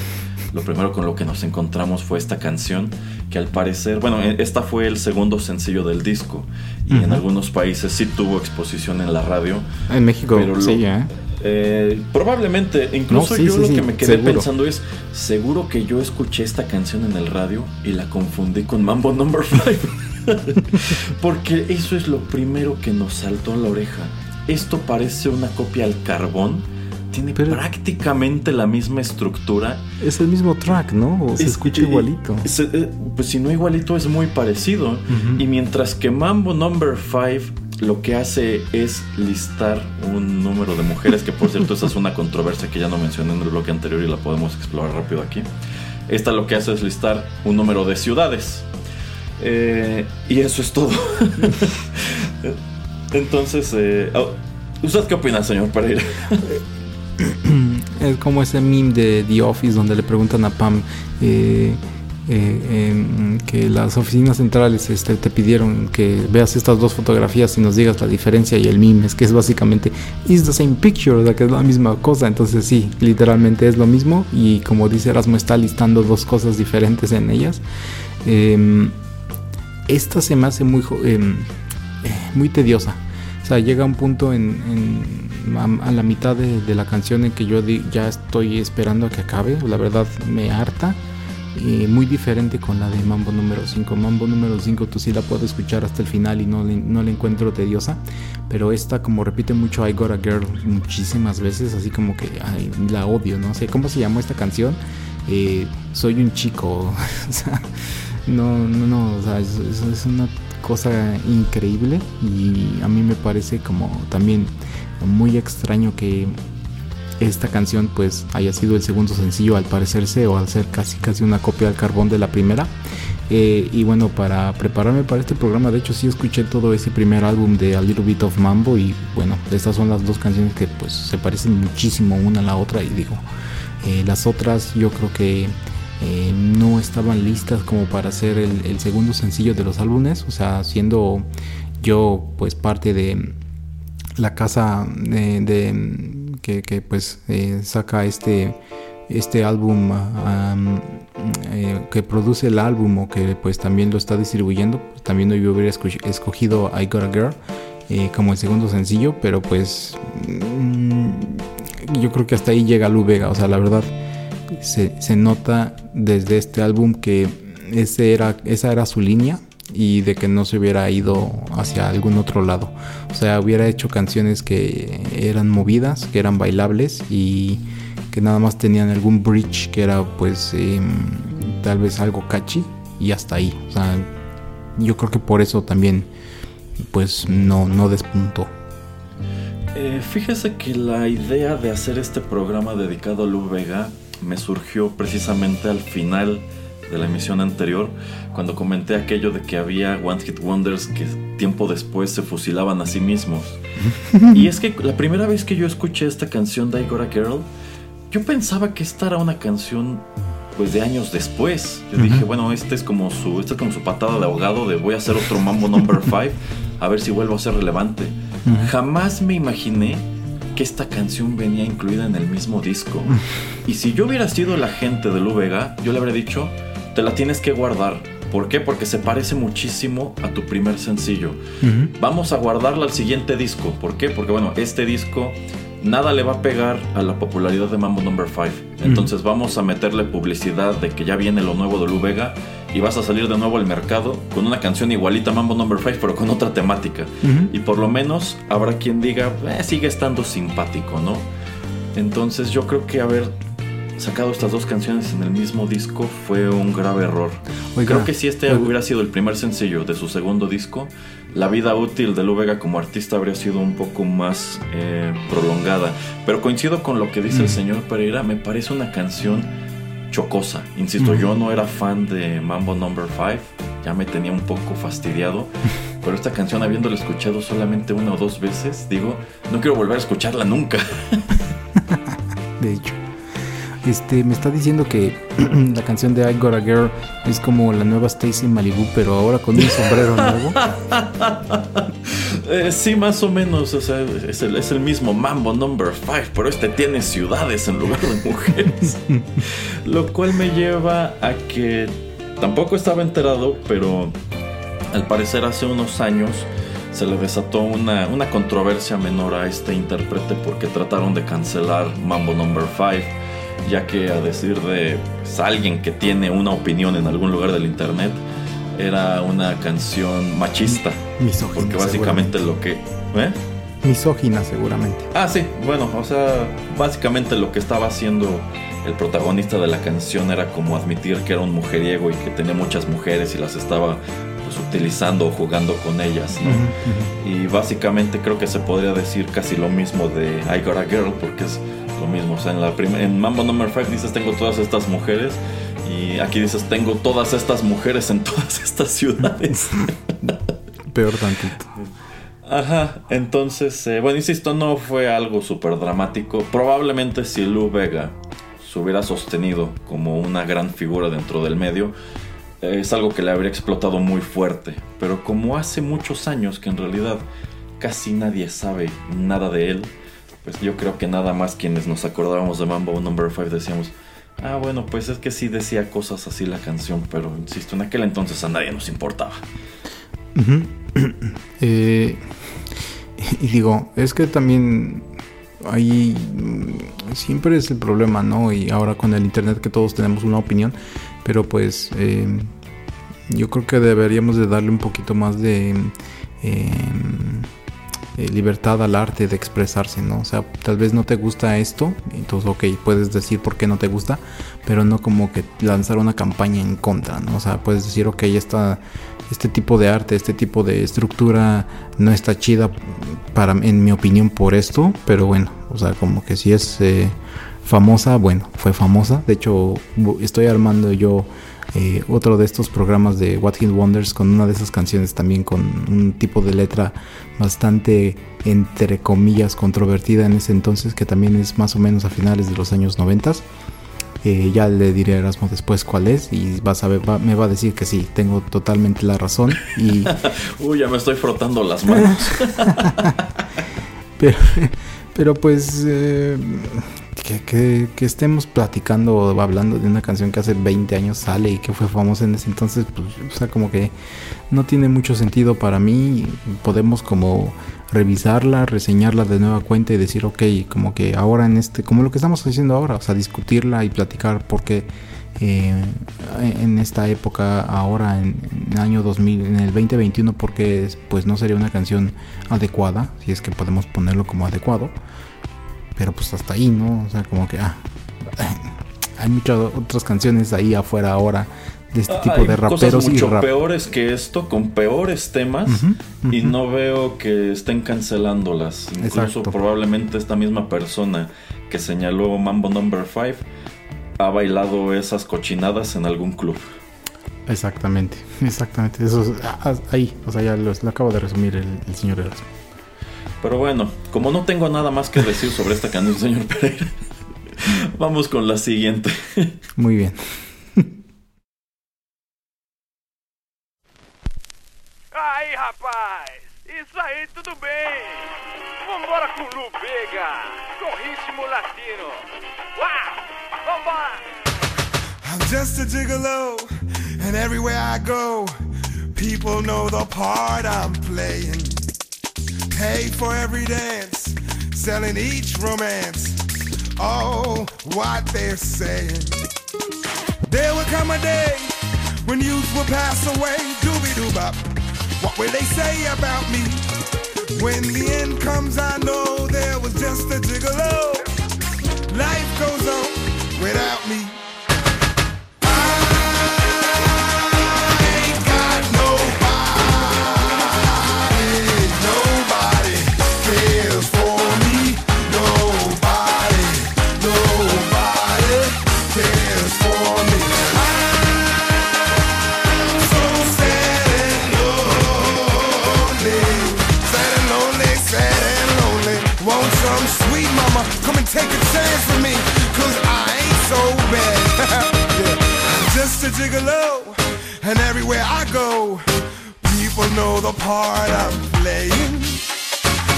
lo primero con lo que nos encontramos fue esta canción, que al parecer, bueno, e- esta fue el segundo sencillo del disco y en algunos países sí tuvo exposición en la radio. En México, Pero lo- sí, ¿eh? Eh, probablemente, incluso No, sí, yo sí, lo sí, que me quedé seguro. pensando es, seguro que yo escuché esta canción en el radio y la confundí con Mambo Number 5. [LAUGHS] Porque eso es lo primero que nos saltó a la oreja. Esto parece una copia al carbón. Tiene Pero- prácticamente la misma estructura. Es el mismo track, ¿no? O se Es- escucha eh, igualito. eh, pues si no igualito es muy parecido. Y mientras que Mambo Number 5 lo que hace es listar un número de mujeres, que por cierto esa es una controversia que ya no mencioné en el bloque anterior y la podemos explorar rápido aquí. Esta lo que hace es listar un número de ciudades. Eh, y eso es todo. [LAUGHS] Entonces, eh, oh, ¿usted qué opina, señor Pereira? [LAUGHS] [CLEARS THROAT] Es como ese meme de The Office donde le preguntan a Pam eh, eh, em, que las oficinas centrales este, te pidieron que veas estas dos fotografías y nos digas la diferencia y el meme es que es básicamente is the same picture, o sea que es la misma cosa, entonces sí, literalmente es lo mismo y como dice Erasmo está listando dos cosas diferentes en ellas. Em, esta se me hace muy, em, eh, muy tediosa. O sea, llega un punto en- a, a la mitad de, de la canción en que yo di- ya estoy esperando a que acabe. La verdad me harta. Y muy diferente con la de Mambo número 5. Mambo número 5 tú sí la puedes escuchar hasta el final y no no la encuentro tediosa. Pero esta como repite mucho I Got a Girl muchísimas veces, así como que ay, la odio, ¿no? sé ¿cómo se llamó esta canción? Eh, soy un chico. [LAUGHS] o sea, no, no, no, o sea, es- es una cosa increíble y a mí me parece como también muy extraño que esta canción pues haya sido el segundo sencillo al parecerse o al ser casi casi una copia del carbón de la primera Eh, y bueno para prepararme para este programa de hecho sí escuché todo ese primer álbum de A Little Bit of Mambo y bueno estas son las dos canciones que pues se parecen muchísimo una a la otra y digo eh, las otras yo creo que eh, no estaban listas como para ser el segundo sencillo de los álbumes. O sea, siendo yo pues parte de la casa de, de- que, pues eh, saca este este álbum ah, eh, que produce el álbum o que pues también lo está distribuyendo. También yo hubiera esco- escogido I Got a Girl eh, como el segundo sencillo pero pues mm, yo creo que hasta ahí llega Lu Vega. O sea la verdad se, se nota desde este álbum que ese era, esa era su línea y de que no se hubiera ido hacia algún otro lado. O sea, hubiera hecho canciones que eran movidas, que eran bailables y que nada más tenían algún bridge que era pues em, tal vez algo catchy y hasta ahí. O sea, yo creo que por eso también pues no, no despuntó. Eh, fíjese que la idea de hacer este programa dedicado a Lu Vega me surgió precisamente al final de la emisión anterior, cuando comenté aquello de que había One Hit Wonders que tiempo después se fusilaban a sí mismos. [LAUGHS] y es que la primera vez que yo escuché esta canción de I Got a Girl, yo pensaba que esta era una canción pues de años después. Yo dije, bueno, este es como su este es como su patada de ahogado de voy a hacer otro Mambo Number [LAUGHS] 5 a ver si vuelvo a ser relevante. Jamás me imaginé que esta canción venía incluida en el mismo disco. Y si yo hubiera sido la gente de Lu Vega, yo le habría dicho, te la tienes que guardar. ¿Por qué? Porque se parece muchísimo a tu primer sencillo. Vamos a guardarla al siguiente disco. ¿Por qué? Porque bueno, este disco nada le va a pegar a la popularidad de Mambo Number 5. Entonces vamos a meterle publicidad de que ya viene lo nuevo de Lu Vega y vas a salir de nuevo al mercado con una canción igualita a Mambo Number 5 pero con otra temática. Y por lo menos habrá quien diga, eh, sigue estando simpático, ¿no? Entonces yo creo que haber sacado estas dos canciones en el mismo disco fue un grave error. creo que si este hubiera sido el primer sencillo de su segundo disco, la vida útil de Lu Vega como artista habría sido un poco más eh, prolongada. Pero coincido con lo que dice el señor Pereira, me parece una canción chocosa. Insisto, yo no era fan de Mambo Number 5, ya me tenía un poco fastidiado. [LAUGHS] Pero esta canción, habiéndola escuchado solamente una o dos veces, digo, no quiero volver a escucharla nunca. [LAUGHS] de hecho. Este, me está diciendo que [CLEARS THROAT] la canción de I Got a Girl es como la nueva Stacy Malibu, pero ahora con un sombrero nuevo. [LAUGHS] Eh, sí, más o menos. O sea, es el, mismo Mambo Number 5, pero este tiene ciudades en lugar de mujeres. [LAUGHS] Lo cual me lleva a que tampoco estaba enterado, pero al parecer hace unos años se le desató una, una controversia menor a este intérprete porque trataron de cancelar Mambo Number 5 ya que a decir de pues, alguien que tiene una opinión en algún lugar del internet, era una canción machista. Misógina. Porque básicamente lo que... ¿eh? Misógina seguramente. Ah, sí, bueno, o sea, básicamente lo que estaba haciendo el protagonista de la canción era como admitir que era un mujeriego y que tenía muchas mujeres y las estaba pues, utilizando o jugando con ellas, ¿no? Y básicamente creo que se podría decir casi lo mismo de I Got a Girl porque es lo mismo. O sea, en, la en Mambo Number 5 dices tengo todas estas mujeres y aquí dices tengo todas estas mujeres en [LAUGHS] todas estas ciudades. [LAUGHS] Peor tantito. Ajá, entonces, eh, bueno, insisto, no fue algo súper dramático. Probablemente si Lou Vega se hubiera sostenido como una gran figura dentro del medio, eh, es algo que le habría explotado muy fuerte. Pero como hace muchos años que en realidad casi nadie sabe nada de él, pues yo creo que nada más quienes nos acordábamos de Mambo Number 5 decíamos, ah, bueno, pues es que sí decía cosas así la canción, pero insisto, en aquel entonces a nadie nos importaba. [CLEARS THROAT] Eh, y digo, es que también ahí siempre es el problema, ¿no? Y ahora con el internet que todos tenemos una opinión, pero pues eh, yo creo que deberíamos de darle un poquito más de... Eh, eh, libertad al arte de expresarse, ¿no? O sea, tal vez no te gusta esto, entonces, ok, puedes decir por qué no te gusta, pero no como que lanzar una campaña en contra, ¿no? O sea, puedes decir, ok, esta, este tipo de arte, este tipo de estructura no está chida para, en mi opinión, por esto, pero bueno, o sea, como que si es eh, famosa, bueno, fue famosa, de hecho, estoy armando yo eh, otro de estos programas de What Hit Wonders con una de esas canciones también con un tipo de letra bastante entre comillas controvertida en ese entonces que también es más o menos a finales de los años 90 eh, ya le diré a Erasmo después cuál es y vas a ver, me va a decir que sí, tengo totalmente la razón y... [LAUGHS] Uy, ya me estoy frotando las manos. [LAUGHS] pero, pero pues eh, que, estemos platicando o hablando de una canción que hace 20 años sale y que fue famosa en ese entonces, pues, o sea, como que no tiene mucho sentido para mí. Podemos como revisarla, reseñarla de nueva cuenta y decir, ok, como que ahora en este, como lo que estamos haciendo ahora, o sea, discutirla y platicar por qué eh, en esta época, ahora en, el año 2000, en el 2021, porque pues no sería una canción adecuada, si es que podemos ponerlo como adecuado pero pues hasta ahí, ¿no? O sea, como que ah, [SIGHS] hay muchas otras canciones ahí afuera ahora de este tipo de raperos cosas mucho peores que esto, con peores temas, y no veo que estén cancelándolas. Incluso probablemente esta misma persona que señaló Mambo Number 5 ha bailado esas cochinadas en algún club. Exactamente, [LAUGHS] exactamente. Eso ah, ahí, o sea, ya lo, acabo de resumir el, el señor Erasmo. Pero bueno, como no tengo nada más que decir sobre esta canción, señor Pereira, [LAUGHS] Vamos con la siguiente. Muy bien. Aí, rapaz! Isso aí, tudo bem! Vambora com Lu Vega, com ritmo latino! Uau! Vambora! I'm just a gigolo, and everywhere I go, people know the part I'm playing. Pay for every dance, selling each romance. Oh, what they're saying. There will come a day when youth will pass away. Doobie doo bop. What will they say about me? When the end comes, I know there was just a gigolo. Life goes on without me. Gigolo. And everywhere I go, people know the part I'm playing.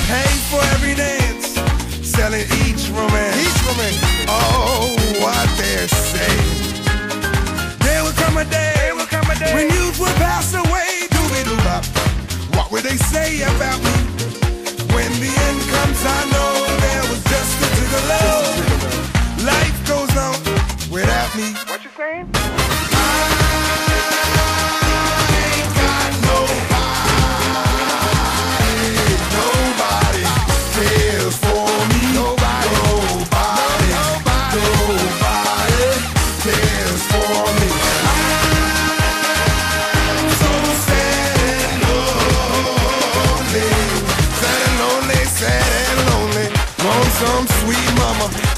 Pay for every dance, selling each romance. Each romance. Oh, what they're saying. There will come a day, there will come a day when youth will pass away. Doobie doo bop. What will they say about me? When the end comes, I know there was just a gigolo. Life goes on without me. What you saying?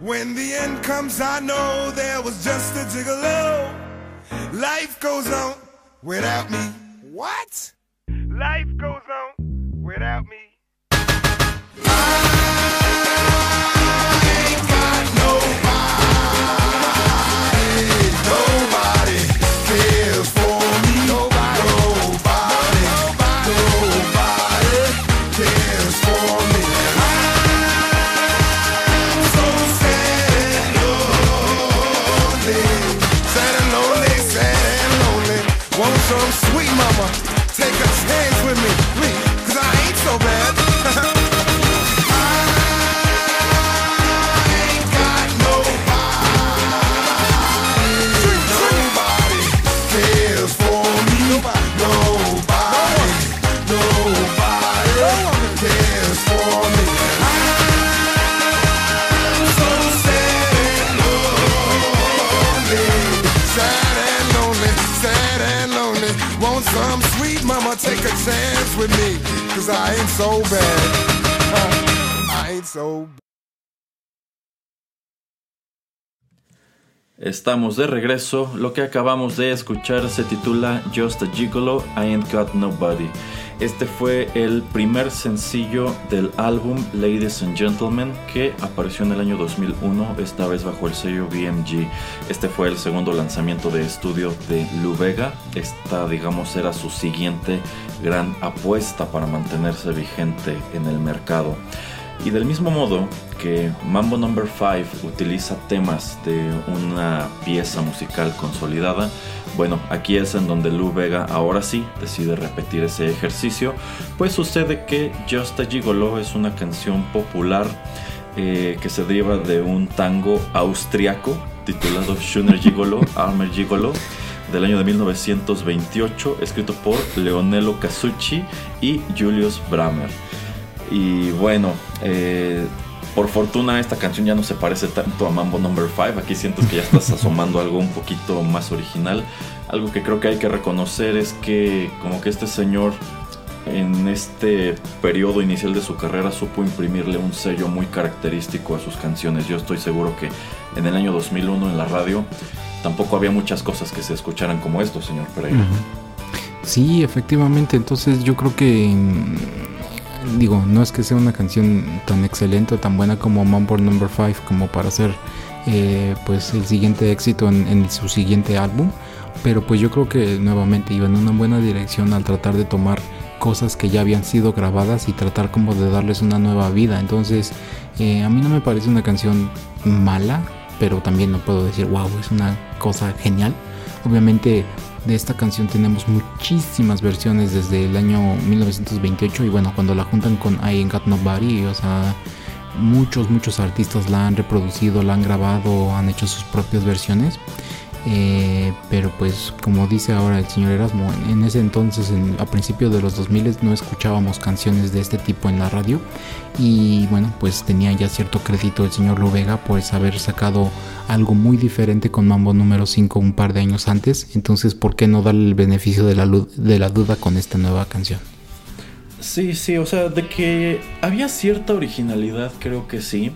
When the end comes, I know there was just a gigolo. Life goes on without me. So bad. Estamos de regreso. Lo que acabamos de escuchar se titula Just a Gigolo, I Ain't Got Nobody. Este fue el primer sencillo del álbum Ladies and Gentlemen que apareció en el año 2001, esta vez bajo el sello BMG. Este fue el segundo lanzamiento de estudio de Lou Vega. Esta, digamos, era su siguiente gran apuesta para mantenerse vigente en el mercado. Y del mismo modo que Mambo Number 5 utiliza temas de una pieza musical consolidada, bueno, aquí es en donde Lou Vega ahora sí decide repetir ese ejercicio, pues sucede que Just a Gigolo es una canción popular eh, que se deriva de un tango austriaco titulado Schöner Gigolo, Armer Gigolo, del año de 1928, escrito por Leonello Casucci y Julius Bramer. Y bueno, eh, por fortuna esta canción ya no se parece tanto a Mambo Number 5. Aquí sientes que ya estás [LAUGHS] asomando algo un poquito más original. Algo que creo que hay que reconocer es que como que este señor en este periodo inicial de su carrera supo imprimirle un sello muy característico a sus canciones. Yo estoy seguro que en el año 2001 en la radio tampoco había muchas cosas que se escucharan como esto, señor Pereira. Sí, efectivamente. Entonces yo creo que mm, digo, no es que sea una canción tan excelente o tan buena como Mambo Number 5 como para hacer eh, pues el siguiente éxito en, en, su siguiente álbum, pero pues yo creo que nuevamente iba en una buena dirección al tratar de tomar cosas que ya habían sido grabadas y tratar como de darles una nueva vida. Entonces, eh, a mí no me parece una canción mala, pero también no puedo decir, wow, es una cosa genial. Obviamente de esta canción tenemos muchísimas versiones desde el año 1928 y bueno, cuando la juntan con I Ain't Got Nobody, o sea, muchos, muchos artistas la han reproducido, la han grabado, han hecho sus propias versiones. Eh, pero pues como dice ahora el señor Erasmo, en ese entonces, a principios de los 2000 no escuchábamos canciones de este tipo en la radio y bueno, pues tenía ya cierto crédito el señor Lovega por haber sacado algo muy diferente con Mambo número 5 un par de años antes, entonces ¿por qué no darle el beneficio de la, de la duda con esta nueva canción? Sí, sí, o sea, de que había cierta originalidad, creo que sí.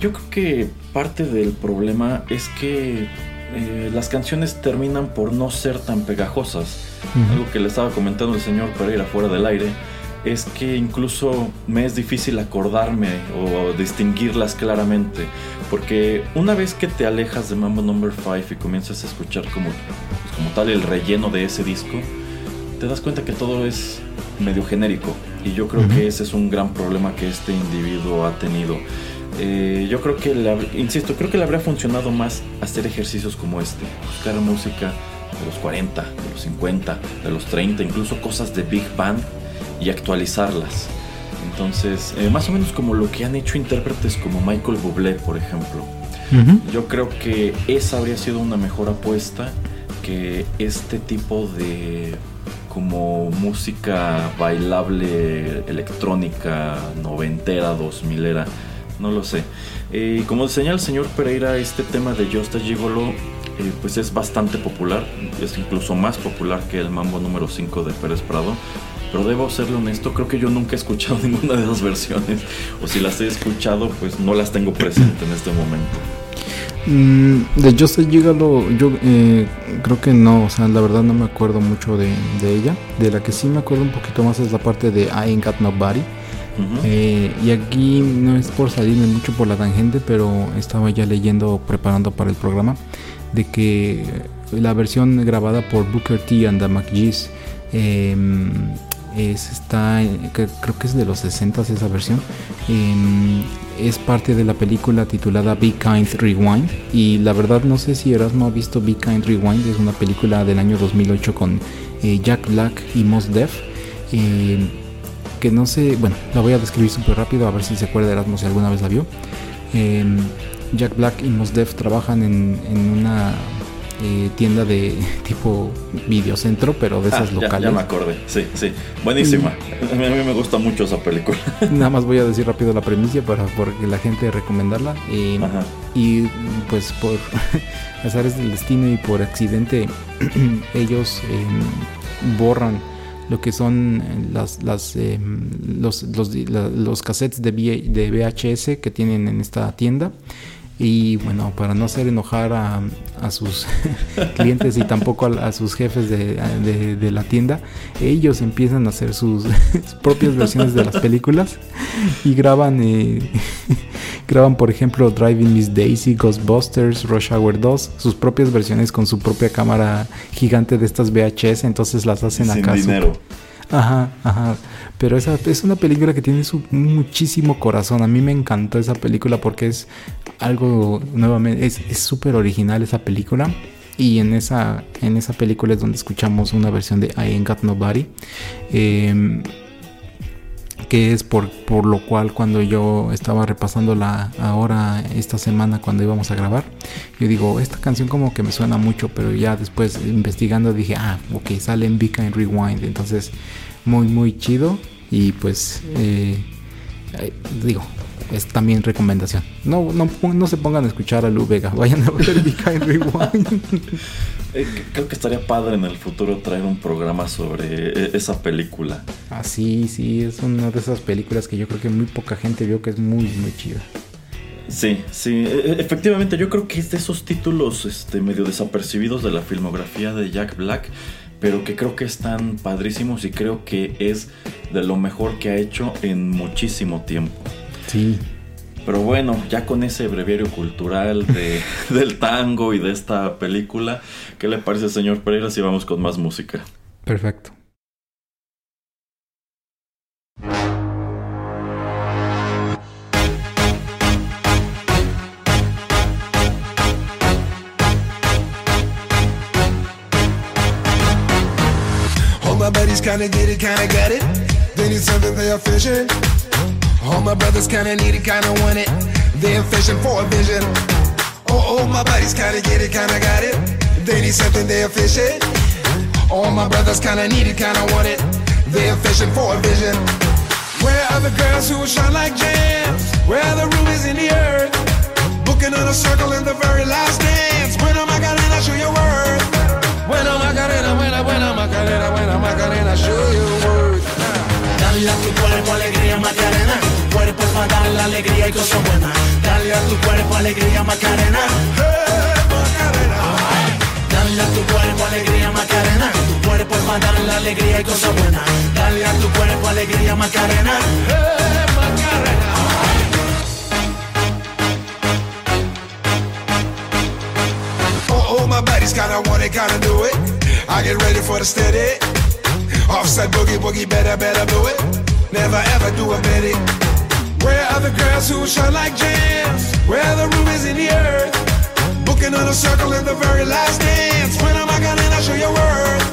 Yo creo que parte del problema es que eh, las canciones terminan por no ser tan pegajosas. Algo que le estaba comentando el señor Pereira fuera del aire es que incluso me es difícil acordarme o distinguirlas claramente. Porque una vez que te alejas de Mambo Number 5 y comienzas a escuchar como, pues, como tal el relleno de ese disco, te das cuenta que todo es medio genérico. Y yo creo que ese es un gran problema que este individuo ha tenido. Eh, yo creo que, le, insisto, creo que le habría funcionado más hacer ejercicios como este, buscar música de los 40, de los 50, de los 30, incluso cosas de Big Band y actualizarlas. Entonces, eh, más o menos como lo que han hecho intérpretes como Michael Bublé, por ejemplo. Yo creo que esa habría sido una mejor apuesta que este tipo de como música bailable electrónica noventera, dos milera no lo sé. Eh, como señala el señor Pereira, este tema de Josta Gigolo eh, pues es bastante popular, es incluso más popular que el mambo número 5 de Pérez Prado. Pero debo serle honesto, creo que yo nunca he escuchado [LAUGHS] ninguna de esas versiones. O si las he escuchado, pues no las tengo presente en este momento. Mm, de Just Gigolo, yo eh, creo que no, o sea, la verdad no me acuerdo mucho de, de, ella. De la que sí me acuerdo un poquito más es la parte de I Ain't Got Nobody eh, y aquí no es por salirme mucho por la tangente, pero estaba ya leyendo, preparando para el programa, de que la versión grabada por Booker T and the McGee's em, es, está, creo que es de los 60 esa versión. Em, es parte de la película titulada Be Kind Rewind. Y la verdad no sé si Erasmo ha visto Be Kind Rewind. Es una película del año 2008 con eh, Jack Black y Mos Def. Em, que no sé, bueno, la voy a describir súper rápido a ver si se acuerda Erasmo si alguna vez la vio. Em, Jack Black y Mos Def trabajan en, una eh, tienda de [LAUGHS] tipo videocentro, pero de esas ah, locales. Ya, me acordé, sí, sí. Buenísima. A mí, me gusta mucho esa película. [LAUGHS] Nada más voy a decir rápido la premisa para porque la gente recomendarla. Em, y pues por [LAUGHS] azares del destino y por accidente, [CLEARS THROAT] ellos em, borran lo que son eh, las, las, eh, los, los, los, cassettes de, de VHS que tienen en esta tienda. Y bueno, para no hacer enojar a, a sus [LAUGHS] clientes y tampoco a, sus jefes de, de, la tienda, ellos empiezan a hacer sus, [LAUGHS] propias versiones de las películas y graban, eh, [LAUGHS] graban por ejemplo Driving Miss Daisy, Ghostbusters, Rush Hour 2, sus propias versiones con su propia cámara gigante de estas VHS, entonces las hacen Sin acá. Dinero. Ajá, ajá. Pero esa es una película que tiene su, muchísimo corazón. A mí me encantó esa película porque es algo nuevamente, es súper original esa película. Y en esa, en esa película es donde escuchamos una versión de I Ain't Got Nobody. Eh, que es por, por lo cual cuando yo estaba repasando la ahora esta semana cuando íbamos a grabar, yo digo, esta canción como que me suena mucho, pero ya después investigando dije, ah, ok, sale en Beacon Rewind, entonces muy muy chido y pues eh, digo, es también recomendación. No, no, no se pongan a escuchar a Lu Vega, [LAUGHS] vayan a ver Behind Rewind. [LAUGHS] Eh, creo que estaría padre en el futuro traer un programa sobre eh, esa película. Ah, sí, sí, es una de esas películas que yo creo que muy poca gente vio que es muy, muy chida. Sí, sí, e- e- efectivamente yo creo que es de esos títulos este, medio desapercibidos de la filmografía de Jack Black, pero que creo que están padrísimos y creo que es de lo mejor que ha hecho en muchísimo tiempo. Sí, Pero bueno, ya con ese breviario cultural de, [LAUGHS] del tango y de esta película, ¿qué le parece, señor Pereira, si vamos con más música? perfecto. All my buddies kinda get it, kinda got it. They need something they are fishing. All my brothers kinda need it, kinda want it. They're fishing for a vision. Oh, oh, my buddies kinda get it, kinda got it. They need something they are fishing. All my brothers kinda need it, kinda want it. They're fishing for a vision. Where are the girls who shine like gems? Where are the rubies in the earth? Booking on a circle in the very last dance. When am I gonna show you worth? Buena Macarena, buena, buena Macarena, buena Macarena, show you worth. Dale a tu cuerpo alegría Macarena, para dar la alegría y cosas buenas. Dale a tu cuerpo alegría Macarena, Hey, Macarena. dale a tu cuerpo alegría Macarena, tu cuerpo es para dar la alegría y cosas buenas. Dale a tu cuerpo alegría Macarena, Hey, Macarena. Oh, oh, my buddies kinda want it, kinda do it. I get ready for the steady. Offside boogie, boogie, better, better do it. Never ever do a bitty. Where are the girls who shine like gems? Where are the rubies in the earth? Booking on a circle in the very last dance. When am I gonna show your worth?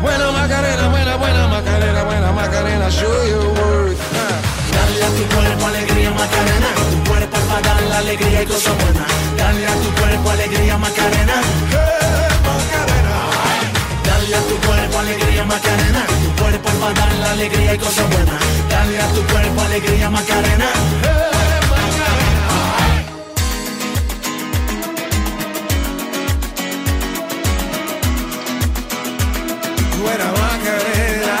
Buena Macarena, buena, buena Macarena, buena Macarena, show your worth. Ah. dale a tu cuerpo alegría Macarena, tu cuerpo para dar la alegría y cosas buenas. Dale a tu cuerpo alegría Macarena, Hey, Macarena. Dale a tu cuerpo alegría Macarena, tu cuerpo es para dar la alegría y cosas buenas. Dale a tu cuerpo alegría Macarena. Buena Macarena.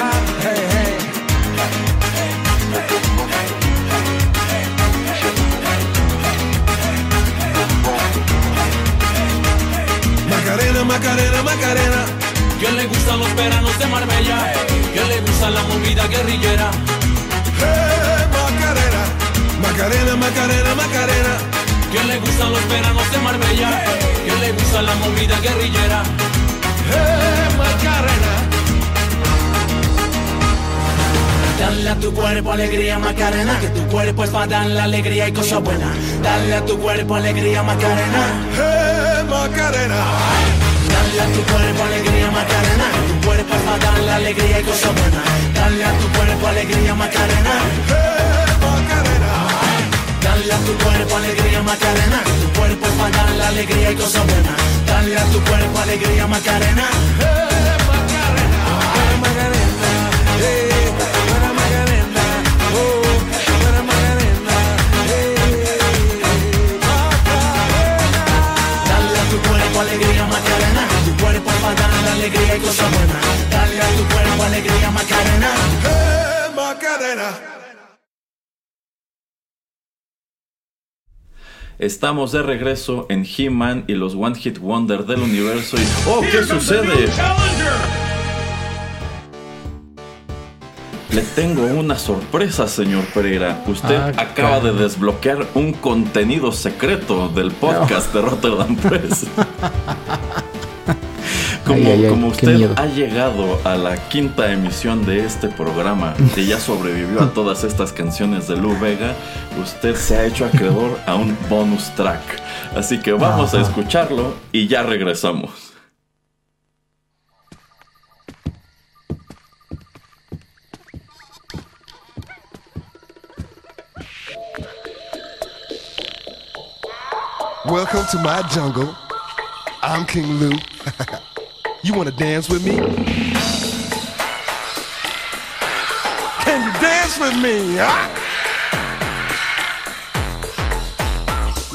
Macarena, Macarena, Macarena. ¿Quién le gustan los veranos de Marbella? ¿Quién le gusta la movida guerrillera? Hey, Macarena. Macarena, Macarena, Macarena. ¿Quién le gustan los veranos de Marbella? ¿Quién le gusta la movida guerrillera? Hey, Macarena. Dale a tu cuerpo alegría Macarena, que tu cuerpo es para dar la alegría y cosas buenas. Dale a tu cuerpo alegría Macarena, Hey, Macarena. Dale a tu cuerpo alegría Macarena, tu cuerpo es para dar la alegría y cosas buenas. Dale a tu cuerpo alegría Macarena, Hey, Macarena. dale a tu cuerpo alegría Macarena, tu cuerpo es para dar la alegría y cosas buenas. Dale a tu cuerpo alegría Macarena. Hey, Macarena. Buena Macarena. Alegría y cosas buenas. Dale a tu cuerpo alegría Macarena. Hey, Macarena. Estamos de regreso en He-Man y los One Hit Wonder del universo y... ¡Oh, qué sucede! Le tengo una sorpresa, señor Pereira. Usted Ah, acaba de desbloquear un contenido secreto del podcast de Rotterdam Press. [LAUGHS] Como, Ay, ay, ay, como qué usted ha llegado a la quinta emisión de este programa y ya sobrevivió a todas estas canciones de Lou Vega, usted se ha hecho acreedor a un bonus track. Así que vamos a escucharlo y ya regresamos. Welcome to my jungle. I'm King Lou. [LAUGHS] you want to dance with me? Can you dance with me? Huh?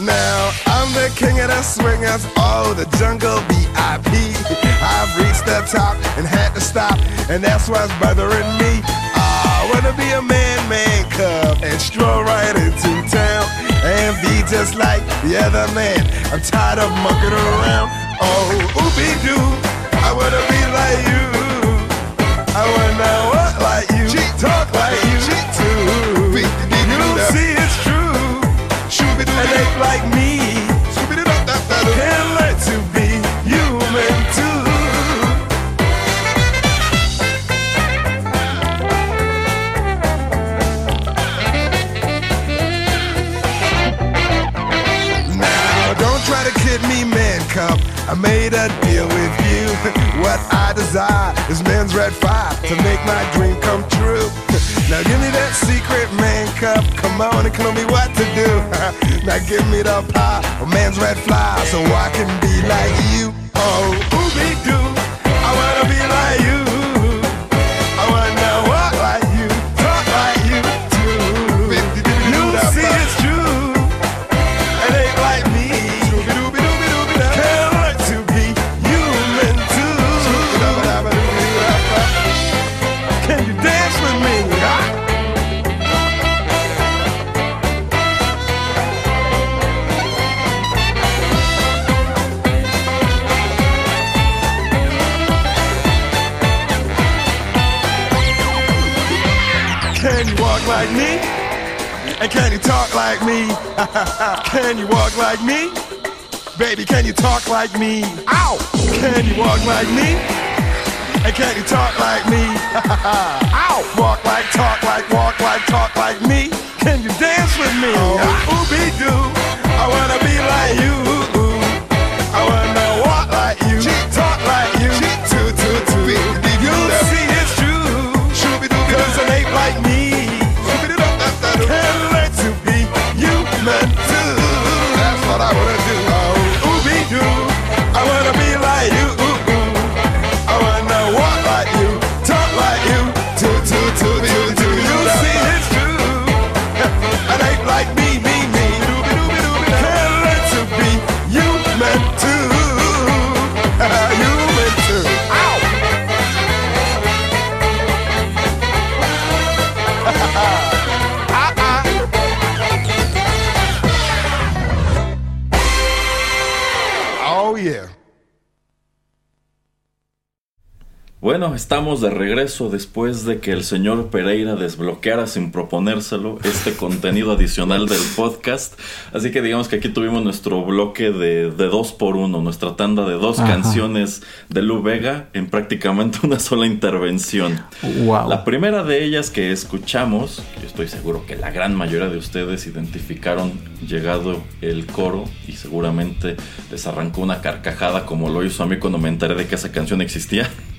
Now I'm the king of the swingers, oh the jungle VIP. I've reached the top and had to stop, and that's what's bothering me. I wanna be a man, man cub, and stroll right into town and be just like the other man. I'm tired of mucking around. Oh, oopie doo, I wanna be like you. I wanna walk like you, talk like you too. You see it's true, and act like me. Can learn to be human too. Now, don't try to kid me, man. I made a deal with you. [LAUGHS] What I desire is men's red fire to make my dream come true. [LAUGHS] Now give me that secret man cub. Come on and tell me what to do. [LAUGHS] now give me the power of man's red fly so I can be like you. Oh, And can you talk like me? [LAUGHS] can you walk like me? Baby, can you talk like me? Ow! Can you walk like me? And can you talk like me? [LAUGHS] Ow! Walk like, talk like, walk like, talk like me. Can you dance with me? Oh, ooby doo. I wanna be like you. I wanna Bueno, estamos de regreso después de que el señor Pereira desbloqueara sin proponérselo este [LAUGHS] contenido adicional del podcast. Así que digamos que aquí tuvimos nuestro bloque de, de dos por uno, nuestra tanda de dos Ajá. canciones de Lu Vega en prácticamente una sola intervención. Wow. La primera de ellas que escuchamos, yo estoy seguro que la gran mayoría de ustedes identificaron llegado el coro y seguramente les arrancó una carcajada como lo hizo a mí cuando me enteré de que esa canción existía. [LAUGHS]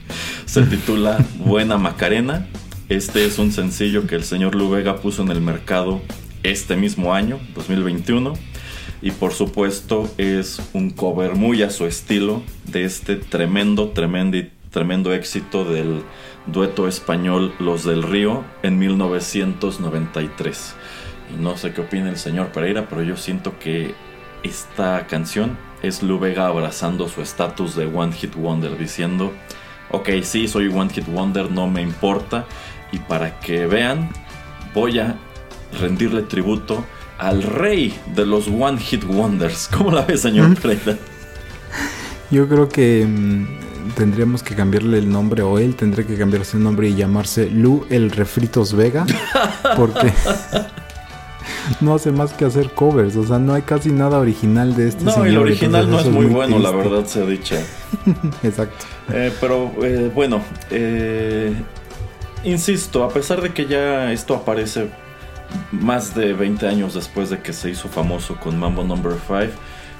Se titula Buena Macarena. Este es un sencillo que el señor Lu Vega puso en el mercado este mismo año, 2021. Y por supuesto es un cover muy a su estilo de este tremendo, tremendo, tremendo éxito del dueto español Los del Río en 1993. Y no sé qué opina el señor Pereira, pero yo siento que esta canción es Lu Vega abrazando su estatus de One Hit Wonder, diciendo, ok, sí, soy One Hit Wonder, no me importa. Y para que vean, voy a rendirle tributo al rey de los One Hit Wonders. ¿Cómo la ve, señor Pereira? [LAUGHS] Yo creo que mm, tendríamos que cambiarle el nombre o él tendría que cambiarse el nombre y llamarse Lu el Refritos Vega porque [LAUGHS] [LAUGHS] no hace más que hacer covers, o sea, no hay casi nada original de este No, señor. el original no es muy bueno, la verdad se dicha. [LAUGHS] Exacto. Eh, pero eh, bueno, eh, insisto, a pesar de que ya esto aparece más de 20 años después de que se hizo famoso con Mambo Number 5,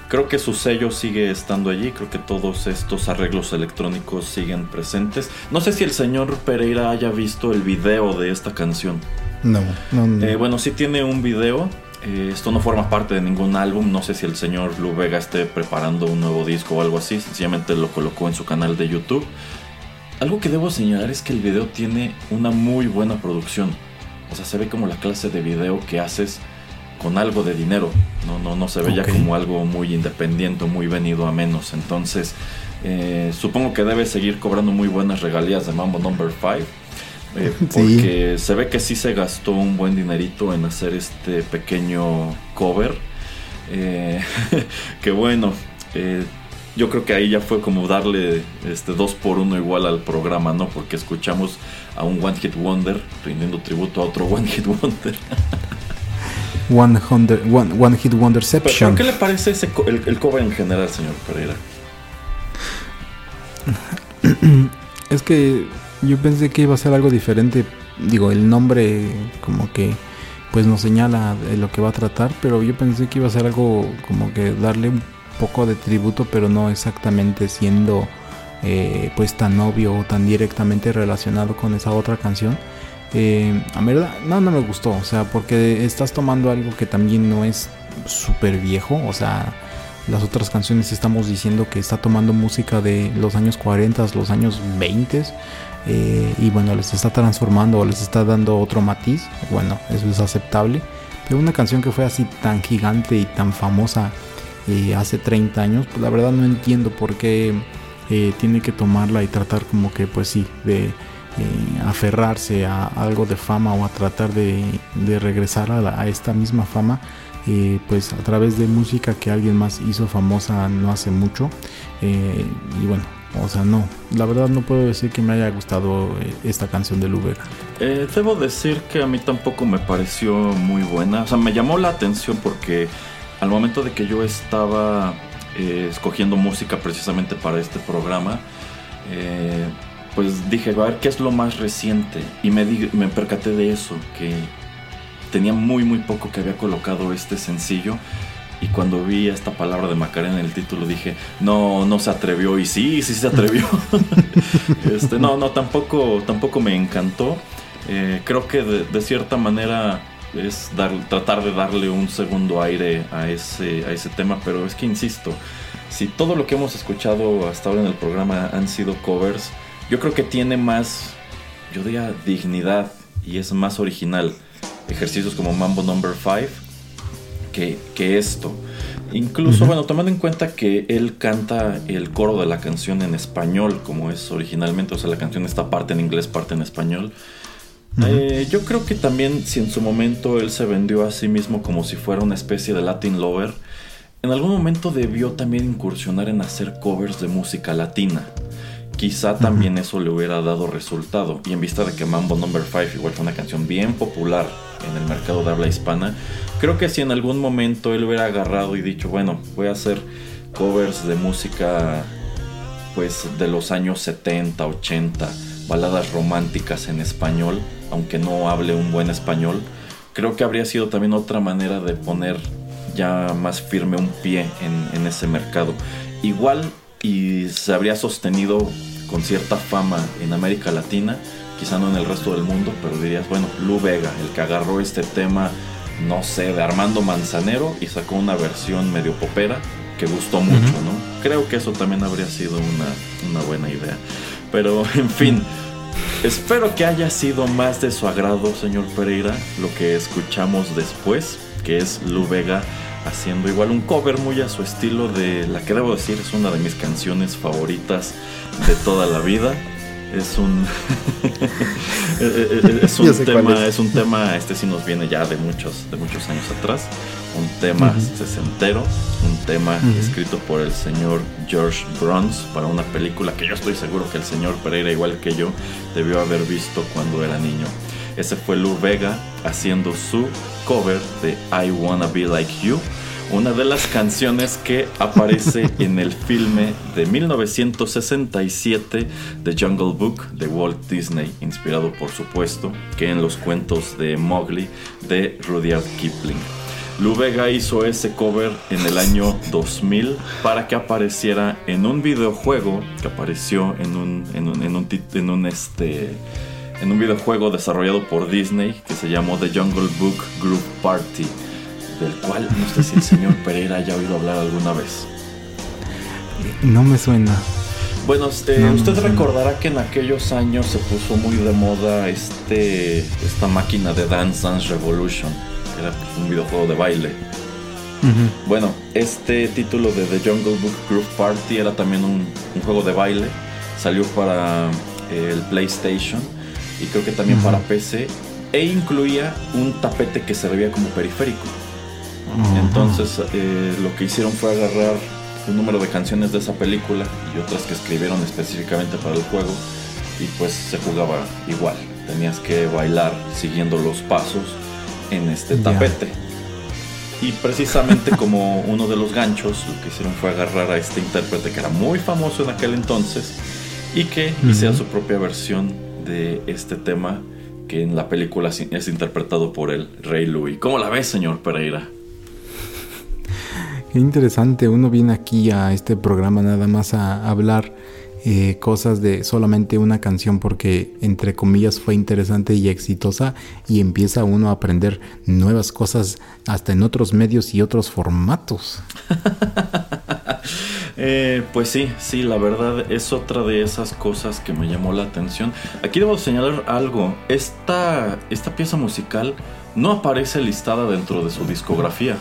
creo que su sello sigue estando allí, creo que todos estos arreglos electrónicos siguen presentes. No sé si el señor Pereira haya visto el video de esta canción. No, no, no. Eh, bueno, sí tiene un video. eh, esto no forma parte de ningún álbum. No sé si el señor Lu Vega esté preparando un nuevo disco o algo así. Sencillamente lo colocó en su canal de YouTube. Algo que debo señalar es que el video tiene una muy buena producción. O sea, se ve como la clase de video que haces con algo de dinero. No, no, no se veía Ok. como algo muy independiente, muy venido a menos. Entonces, eh, supongo que debe seguir cobrando muy buenas regalías de Mambo Number 5. Eh, Sí. porque se ve que sí se gastó un buen dinerito en hacer este pequeño cover. Eh, [LAUGHS] que bueno, eh, yo creo que ahí ya fue como darle este dos por uno igual al programa, ¿no? Porque escuchamos a un One Hit Wonder rindiendo tributo a otro [LAUGHS] One Hit Wonder. One, Wonder, one, one Hit Pero, Wonderception. ¿Qué le parece ese co- el, el cover en general, señor Pereira? [CLEARS THROAT] Es que yo pensé que iba a ser algo diferente. Digo, el nombre como que pues nos señala lo que va a tratar, pero yo pensé que iba a ser algo como que darle un poco de tributo, pero no exactamente siendo eh, pues tan obvio o tan directamente relacionado con esa otra canción. Eh, a verdad, no, no me gustó, o sea, porque estás tomando algo que también no es súper viejo, o sea, las otras canciones estamos diciendo que está tomando música de los años 40, los años 20 eh, y bueno, les está transformando o les está dando otro matiz, bueno, eso es aceptable, pero una canción que fue así tan gigante y tan famosa eh, hace 30 años, pues la verdad no entiendo por qué eh, tiene que tomarla y tratar como que pues sí, de eh, aferrarse a algo de fama o a tratar de, regresar a, la- a esta misma fama pues a través de música que alguien más hizo famosa no hace mucho. Y bueno o sea no la verdad no puedo decir que me haya gustado eh, esta canción de Lubega Eh, debo decir que a mí tampoco me pareció muy buena. O sea, me llamó la atención porque al momento de que yo estaba eh, escogiendo música precisamente para este programa, eh, pues dije, a ver, ¿qué es lo más reciente? Y me, di- me percaté de eso, que tenía muy, muy poco que había colocado este sencillo. Y cuando vi esta palabra de Macarena en el título dije, no, no se atrevió. Y sí, sí se atrevió. [LAUGHS] este, no, no, tampoco, tampoco me encantó. Eh, creo que de, de cierta manera es dar, tratar de darle un segundo aire a ese, a ese tema, pero es que insisto, si todo lo que hemos escuchado hasta ahora en el programa han sido covers, yo creo que tiene más, yo diría, dignidad y es más original. Ejercicios como Mambo Number 5 que, que esto. Incluso, bueno, tomando en cuenta que él canta el coro de la canción en español, como es originalmente, o sea, la canción está parte en inglés, parte en español. Eh, yo creo que también si en su momento él se vendió a sí mismo como si fuera una especie de Latin lover, en algún momento debió también incursionar en hacer covers de música latina. Quizá también eso le hubiera dado resultado. Y en vista de que Mambo Number 5 igual fue una canción bien popular en el mercado de habla hispana, creo que si en algún momento él hubiera agarrado y dicho, bueno, voy a hacer covers de música pues de los años 70, 80, baladas románticas en español, aunque no hable un buen español, creo que habría sido también otra manera de poner ya más firme un pie en, en ese mercado. Igual y se habría sostenido con cierta fama en América Latina, quizá no en el resto del mundo, pero dirías, bueno, Lu Vega, el que agarró este tema, no sé, de Armando Manzanero y sacó una versión medio popera que gustó mucho, ¿no? Creo que eso también habría sido una, una buena idea. Pero, [LAUGHS] en fin, espero que haya sido más de su agrado, señor Pereira, lo que escuchamos después, que es Lu Vega haciendo igual un cover muy a su estilo de la que debo decir es una de mis canciones favoritas de toda la vida. Es un [LAUGHS] es [LAUGHS] un tema, es. es un tema, este sí nos viene ya de muchos, de muchos años atrás. Un tema sesentero, un tema escrito por el señor George Bruns para una película que yo estoy seguro que el señor Pereira, igual que yo, debió haber visto cuando era niño. Ese fue Lou Vega haciendo su cover de I Wanna Be Like You, una de las canciones que aparece [LAUGHS] en el filme de 1967 The Jungle Book de Walt Disney, inspirado por supuesto que en los cuentos de Mowgli de Rudyard Kipling. Lou Vega hizo ese cover en el año 2000 para que apareciera en un videojuego que apareció en un, en un, en un tit- en un, este, en un videojuego desarrollado por Disney que se llamó The Jungle Book Group Party, del cual no sé si el señor Pereira haya oído hablar alguna vez. no me suena Bueno, este, No, usted recordará que en aquellos años se puso muy de moda este, esta máquina de Dance Dance Revolution, que era un videojuego de baile. Bueno, este título de The Jungle Book Groove Party era también un, un juego de baile. Salió para eh, el PlayStation y creo que también para PC. E incluía un tapete que servía como periférico. Entonces eh, lo que hicieron fue agarrar un número de canciones de esa película y otras que escribieron específicamente para el juego y pues se jugaba igual. Tenías que bailar siguiendo los pasos en este tapete. Y precisamente [LAUGHS] como uno de los ganchos, lo que hicieron fue agarrar a este intérprete que era muy famoso en aquel entonces y que hiciera su propia versión de este tema que en la película es interpretado por el Rey Louis. ¿Cómo la ves, señor Pereira? Qué interesante, uno viene aquí a este programa nada más a hablar eh, cosas de solamente una canción porque entre comillas fue interesante y exitosa y empieza uno a aprender nuevas cosas hasta en otros medios y otros formatos. [LAUGHS] Eh, pues sí, sí, la verdad es otra de esas cosas que me llamó la atención. Aquí debo señalar algo. Esta, esta pieza musical no aparece listada dentro de su discografía.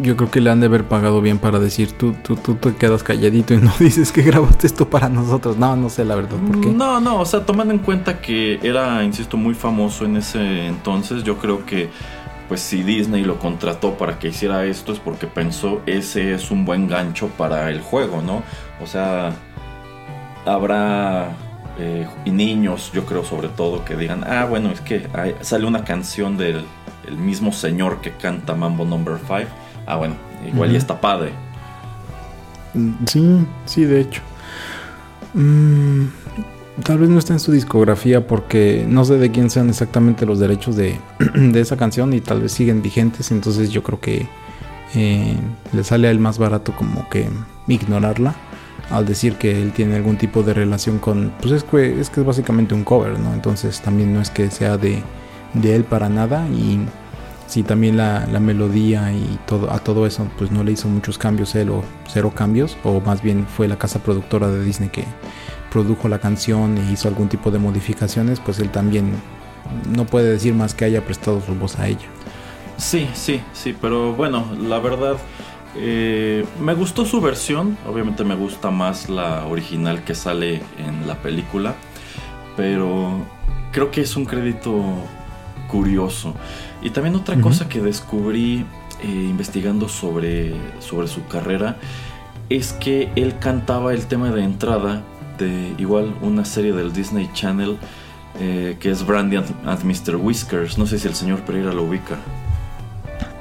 Yo creo que le han de haber pagado bien para decir tú, tú, tú te quedas calladito y no [LAUGHS] dices que grabaste esto para nosotros. No, no sé la verdad por qué. No, no, o sea, tomando en cuenta que era, insisto, muy famoso en ese entonces, yo creo que pues si Disney lo contrató para que hiciera esto es porque pensó ese es un buen gancho para el juego, ¿no? O sea, habrá eh, y niños, yo creo sobre todo, que digan, ah, bueno, es que sale una canción del el mismo señor que canta Mambo Number 5. Ah, bueno, igual y Ujú. está padre. Mm, Sí, sí, de hecho. Mm, tal vez no está en su discografía porque no sé de quién sean exactamente los derechos de, [CLEARS THROAT] de esa canción y tal vez siguen vigentes. Entonces yo creo que eh, le sale a él más barato como que ignorarla al decir que él tiene algún tipo de relación con... Pues es que es, que es básicamente un cover, ¿no? Entonces también no es que sea de, de él para nada y... Sí, también la, la melodía y todo, a todo eso, pues no le hizo muchos cambios él o cero cambios, o más bien fue la casa productora de Disney que produjo la canción e hizo algún tipo de modificaciones, pues él también no puede decir más que haya prestado su voz a ella. Sí, sí, sí, pero bueno, la verdad eh, me gustó su versión, obviamente me gusta más la original que sale en la película, pero creo que es un crédito curioso. Y también otra cosa que descubrí eh, investigando sobre, sobre su carrera es que él cantaba el tema de entrada de igual una serie del Disney Channel eh, que es Brandy and, and Mr. Whiskers. No sé si el señor Pereira lo ubica.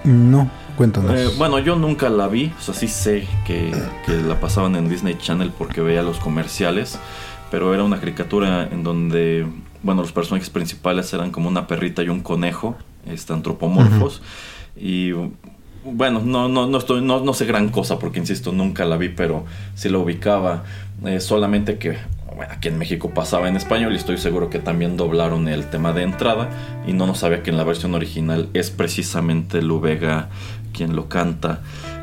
No, cuéntanos. Eh, bueno, yo nunca la vi, o sea, sí sé que, que la pasaban en Disney Channel porque veía los comerciales, pero era una caricatura en donde, bueno, los personajes principales eran como una perrita y un conejo, este, antropomorfos, y bueno, no, no, no, estoy, no, no sé gran cosa porque, insisto, nunca la vi, pero sí la ubicaba, eh, solamente que bueno, aquí en México pasaba en español y estoy seguro que también doblaron el tema de entrada y no nos sabía que en la versión original es precisamente Lu Vega quien lo canta.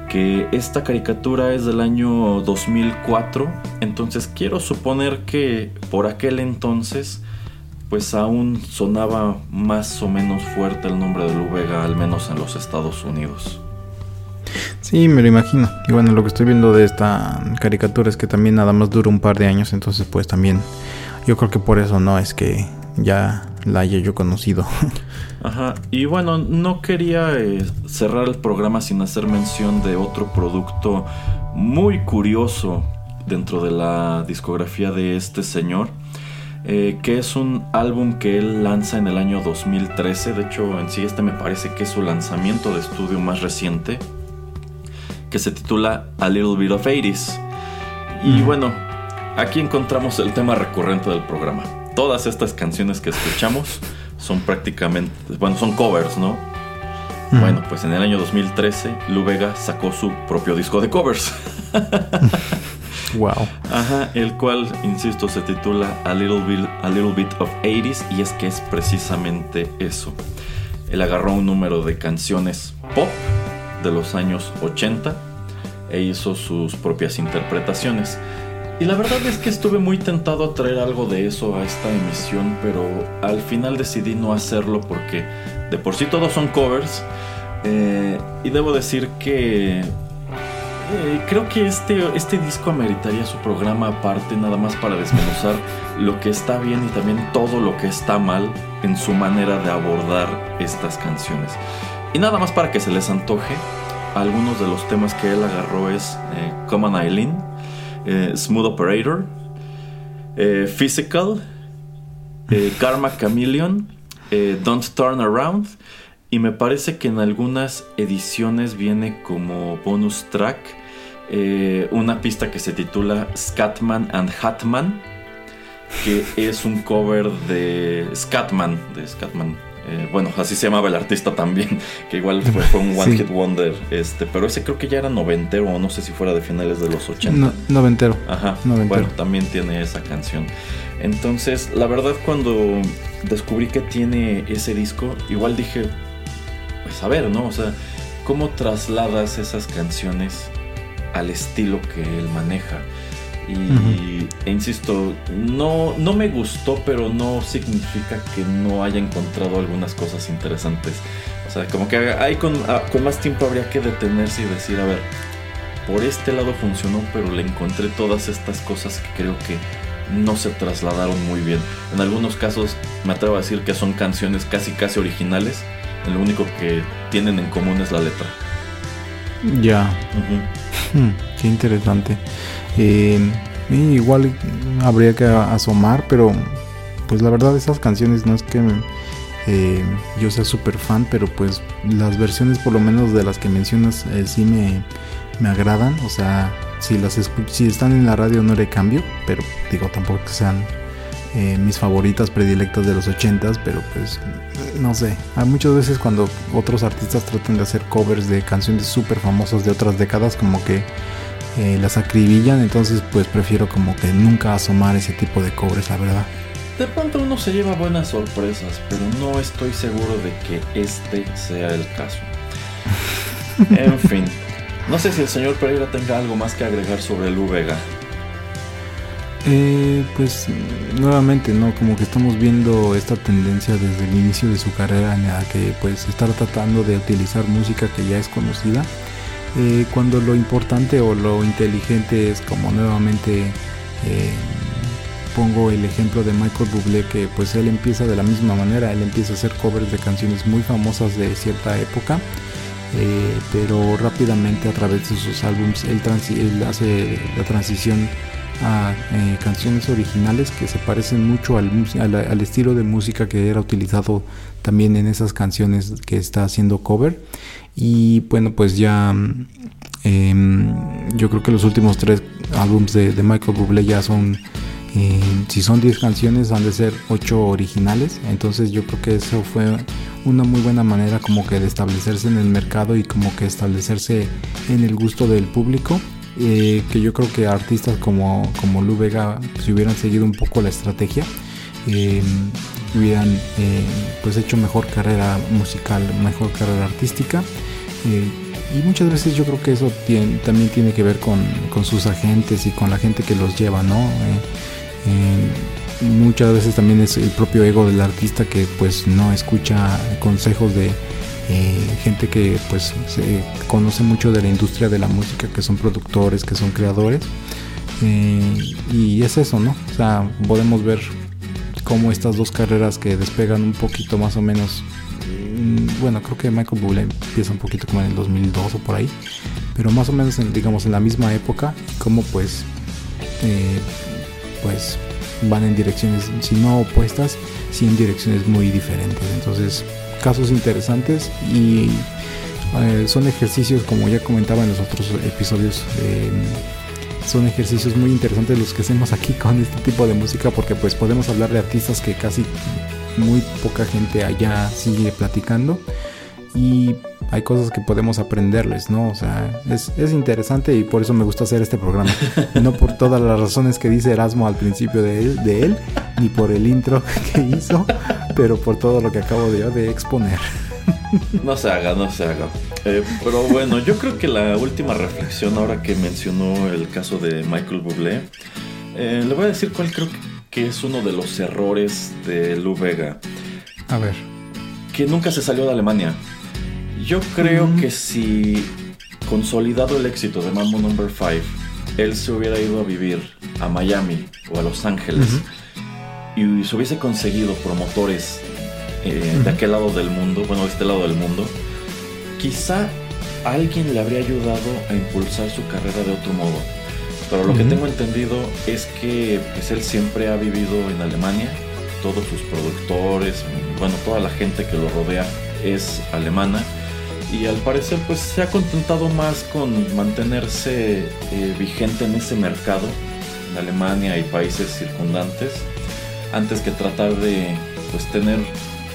Que esta caricatura es del año 2004, entonces quiero suponer que por aquel entonces pues aún sonaba más o menos fuerte el nombre de Lu Vega, al menos en los Estados Unidos. Sí, me lo imagino. Y bueno, lo que estoy viendo de esta caricatura es que también nada más dura un par de años, entonces pues también yo creo que por eso no es que ya la haya yo conocido. [LAUGHS] Ajá, y bueno, no quería eh, cerrar el programa sin hacer mención de otro producto muy curioso dentro de la discografía de este señor, eh, que es un álbum que él lanza en el año 2013, de hecho en sí este me parece que es su lanzamiento de estudio más reciente, que se titula A Little Bit of 80s. Y bueno, aquí encontramos el tema recurrente del programa. Todas estas canciones que escuchamos son prácticamente, bueno, son covers, ¿no? Bueno, pues en el año 2013, Lu Vega sacó su propio disco de covers. [LAUGHS] wow. Ajá, el cual, insisto, se titula A Little Bit, A Little Bit of 80s y es que es precisamente eso. Él agarró un número de canciones pop de los años 80 e hizo sus propias interpretaciones. Y la verdad es que estuve muy tentado a traer algo de eso a esta emisión, pero al final decidí no hacerlo porque de por sí todos son covers. Eh, y debo decir que eh, creo que este, este disco ameritaría su programa aparte, nada más para desmenuzar lo que está bien y también todo lo que está mal en su manera de abordar estas canciones. Y nada más para que se les antoje, algunos de los temas que él agarró es eh, Common Eileen, eh, Smooth Operator, eh, Physical, [LAUGHS] Karma Chameleon, Don't Turn Around. Y me parece que en algunas ediciones viene como bonus track eh, una pista que se titula Scatman and Hatman, que es un cover de Scatman, de Scatman. Eh, bueno, así se llamaba el artista también, [LAUGHS] que igual fue, fue un One Sí. Hit Wonder, este, pero ese creo que ya era noventero, o no sé si fuera de finales de los 80. No, noventero. Ajá, Noventero. bueno, también tiene esa canción. Entonces, la verdad, cuando descubrí que tiene ese disco, igual dije, pues a ver, ¿no? O sea, ¿cómo trasladas esas canciones al estilo que él maneja? Y, Ujú. e insisto, no, no me gustó, pero no significa que no haya encontrado algunas cosas interesantes. O sea, como que hay con, ah, con más tiempo habría que detenerse y decir, a ver, por este lado funcionó, pero le encontré todas estas cosas que creo que no se trasladaron muy bien. En algunos casos me atrevo a decir que son canciones casi casi originales. Lo único que tienen en común es la letra. Ya. Ujú. Hmm, qué interesante. Y igual habría que asomar, pero pues la verdad esas canciones no es que eh, yo sea súper fan, pero pues las versiones por lo menos de las que mencionas eh, sí me, me agradan. O sea, si las si están en la radio no le cambio, pero digo tampoco que sean eh, mis favoritas predilectas de los 80s, pero pues no sé. Hay muchas veces cuando otros artistas tratan de hacer covers de canciones súper famosas de otras décadas, como que eh, las acribillan, entonces pues prefiero como que nunca asomar ese tipo de covers, la verdad. De pronto uno se lleva buenas sorpresas, pero no estoy seguro de que este sea el caso. [LAUGHS] En fin, no sé si el señor Pereira tenga algo más que agregar sobre Lu Vega. Eh, pues nuevamente, ¿no? Como que estamos viendo esta tendencia desde el inicio de su carrera en la que pues está tratando de utilizar música que ya es conocida. eh, cuando lo importante o lo inteligente es como nuevamente eh, pongo el ejemplo de Michael Bublé que pues él empieza de la misma manera, él empieza a hacer covers de canciones muy famosas de cierta época. eh, pero rápidamente a través de sus álbums él hace la transición a eh, canciones originales que se parecen mucho al, al, estilo de música que era utilizado también en esas canciones que está haciendo cover. Y bueno pues ya em, yo creo que los últimos tres álbums de, de Michael Bublé ya son eh, si son 10 canciones han de ser 8 originales. Entonces yo creo que eso fue una muy buena manera como que de establecerse en el mercado y como que establecerse en el gusto del público eh, que yo creo que artistas como, como Lu Vega si hubieran seguido un poco la estrategia eh, hubieran eh, pues hecho mejor carrera musical mejor carrera artística. Eh, y muchas veces yo creo que eso tien- también tiene que ver con, con sus agentes y con la gente que los lleva no eh, muchas veces también es el propio ego del artista que pues no escucha consejos de eh, gente que pues se conoce mucho de la industria de la música, que son productores, que son creadores. Eh, y es eso, ¿no? O sea, podemos ver cómo estas dos carreras que despegan un poquito más o menos. mm, Bueno, creo que Michael Bublé empieza un poquito como en el 2002 o por ahí. Pero más o menos, en, digamos, en la misma época. Como pues, eh, pues van en direcciones, si no opuestas, sí en direcciones muy diferentes. Entonces, casos interesantes y eh, son ejercicios, como ya comentaba en los otros episodios, eh, son ejercicios muy interesantes los que hacemos aquí con este tipo de música porque pues podemos hablar de artistas que casi muy poca gente allá sigue platicando y hay cosas que podemos aprenderles, ¿no? O sea, es, es interesante y por eso me gusta hacer este programa. No por todas las razones que dice Erasmo al principio de él, de él ni por el intro [LAUGHS] que hizo, pero por todo lo que acabo de, de exponer. No se haga, no se haga. Eh, pero bueno, yo creo que la última reflexión ahora que mencionó el caso de Michael Bublé Eh, le voy a decir cuál creo que es uno de los errores de Lou Vega. A ver. Que nunca se salió de Alemania. Yo creo que si consolidado el éxito de Mambo Number 5, él se hubiera ido a vivir a Miami o a Los Ángeles y se hubiese conseguido promotores eh, de aquel lado del mundo, bueno, de este lado del mundo, quizá alguien le habría ayudado a impulsar su carrera de otro modo. Pero lo que tengo entendido es que pues, él siempre ha vivido en Alemania, todos sus productores, bueno, toda la gente que lo rodea es alemana y al parecer pues se ha contentado más con mantenerse eh, vigente en ese mercado, en Alemania y países circundantes, antes que tratar de pues tener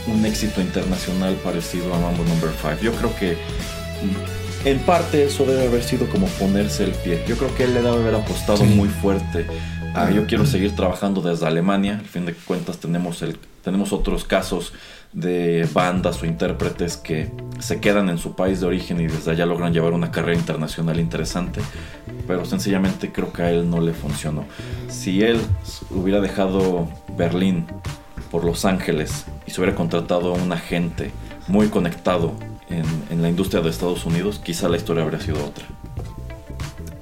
un éxito internacional parecido a Mambo Number 5. Yo creo que mm, en parte eso debe haber sido como ponerse el pie. Yo creo que él le debe haber apostado muy fuerte a yo quiero seguir trabajando desde Alemania. Al fin de cuentas tenemos, el, tenemos otros casos de bandas o intérpretes que se quedan en su país de origen y desde allá logran llevar una carrera internacional interesante, pero sencillamente creo que a él no le funcionó. Si él hubiera dejado Berlín por Los Ángeles y se hubiera contratado a un agente muy conectado en, la industria de Estados Unidos, quizá la historia habría sido otra.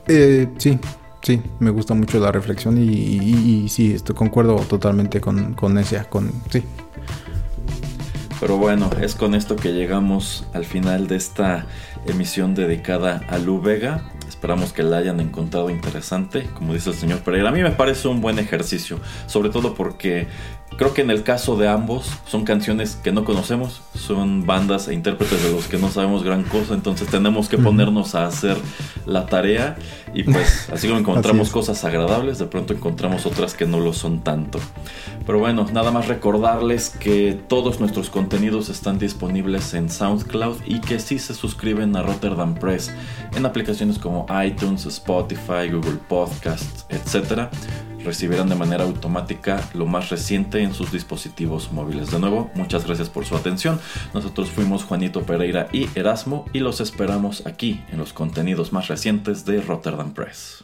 Eh, sí, sí, me gusta mucho la reflexión y, sí, estoy, concuerdo totalmente con, con esa, con, sí. Pero bueno, es con esto que llegamos al final de esta emisión dedicada a Lu Vega. Esperamos que la hayan encontrado interesante, como dice el señor Pereira. A mí me parece un buen ejercicio, sobre todo porque Creo que en el caso de ambos son canciones que no conocemos, son bandas e intérpretes de los que no sabemos gran cosa, entonces tenemos que ponernos a hacer la tarea y pues [LAUGHS] así como encontramos cosas agradables, de pronto encontramos otras que no lo son tanto. Pero bueno, nada más recordarles que todos nuestros contenidos están disponibles en SoundCloud y que si se suscriben a Rotterdam Press en aplicaciones como iTunes, Spotify, Google Podcasts, etc recibirán de manera automática lo más reciente en sus dispositivos móviles. De nuevo, muchas gracias por su atención. Nosotros fuimos Juanito Pereira y Erasmo y los esperamos aquí en los contenidos más recientes de Rotterdam Press.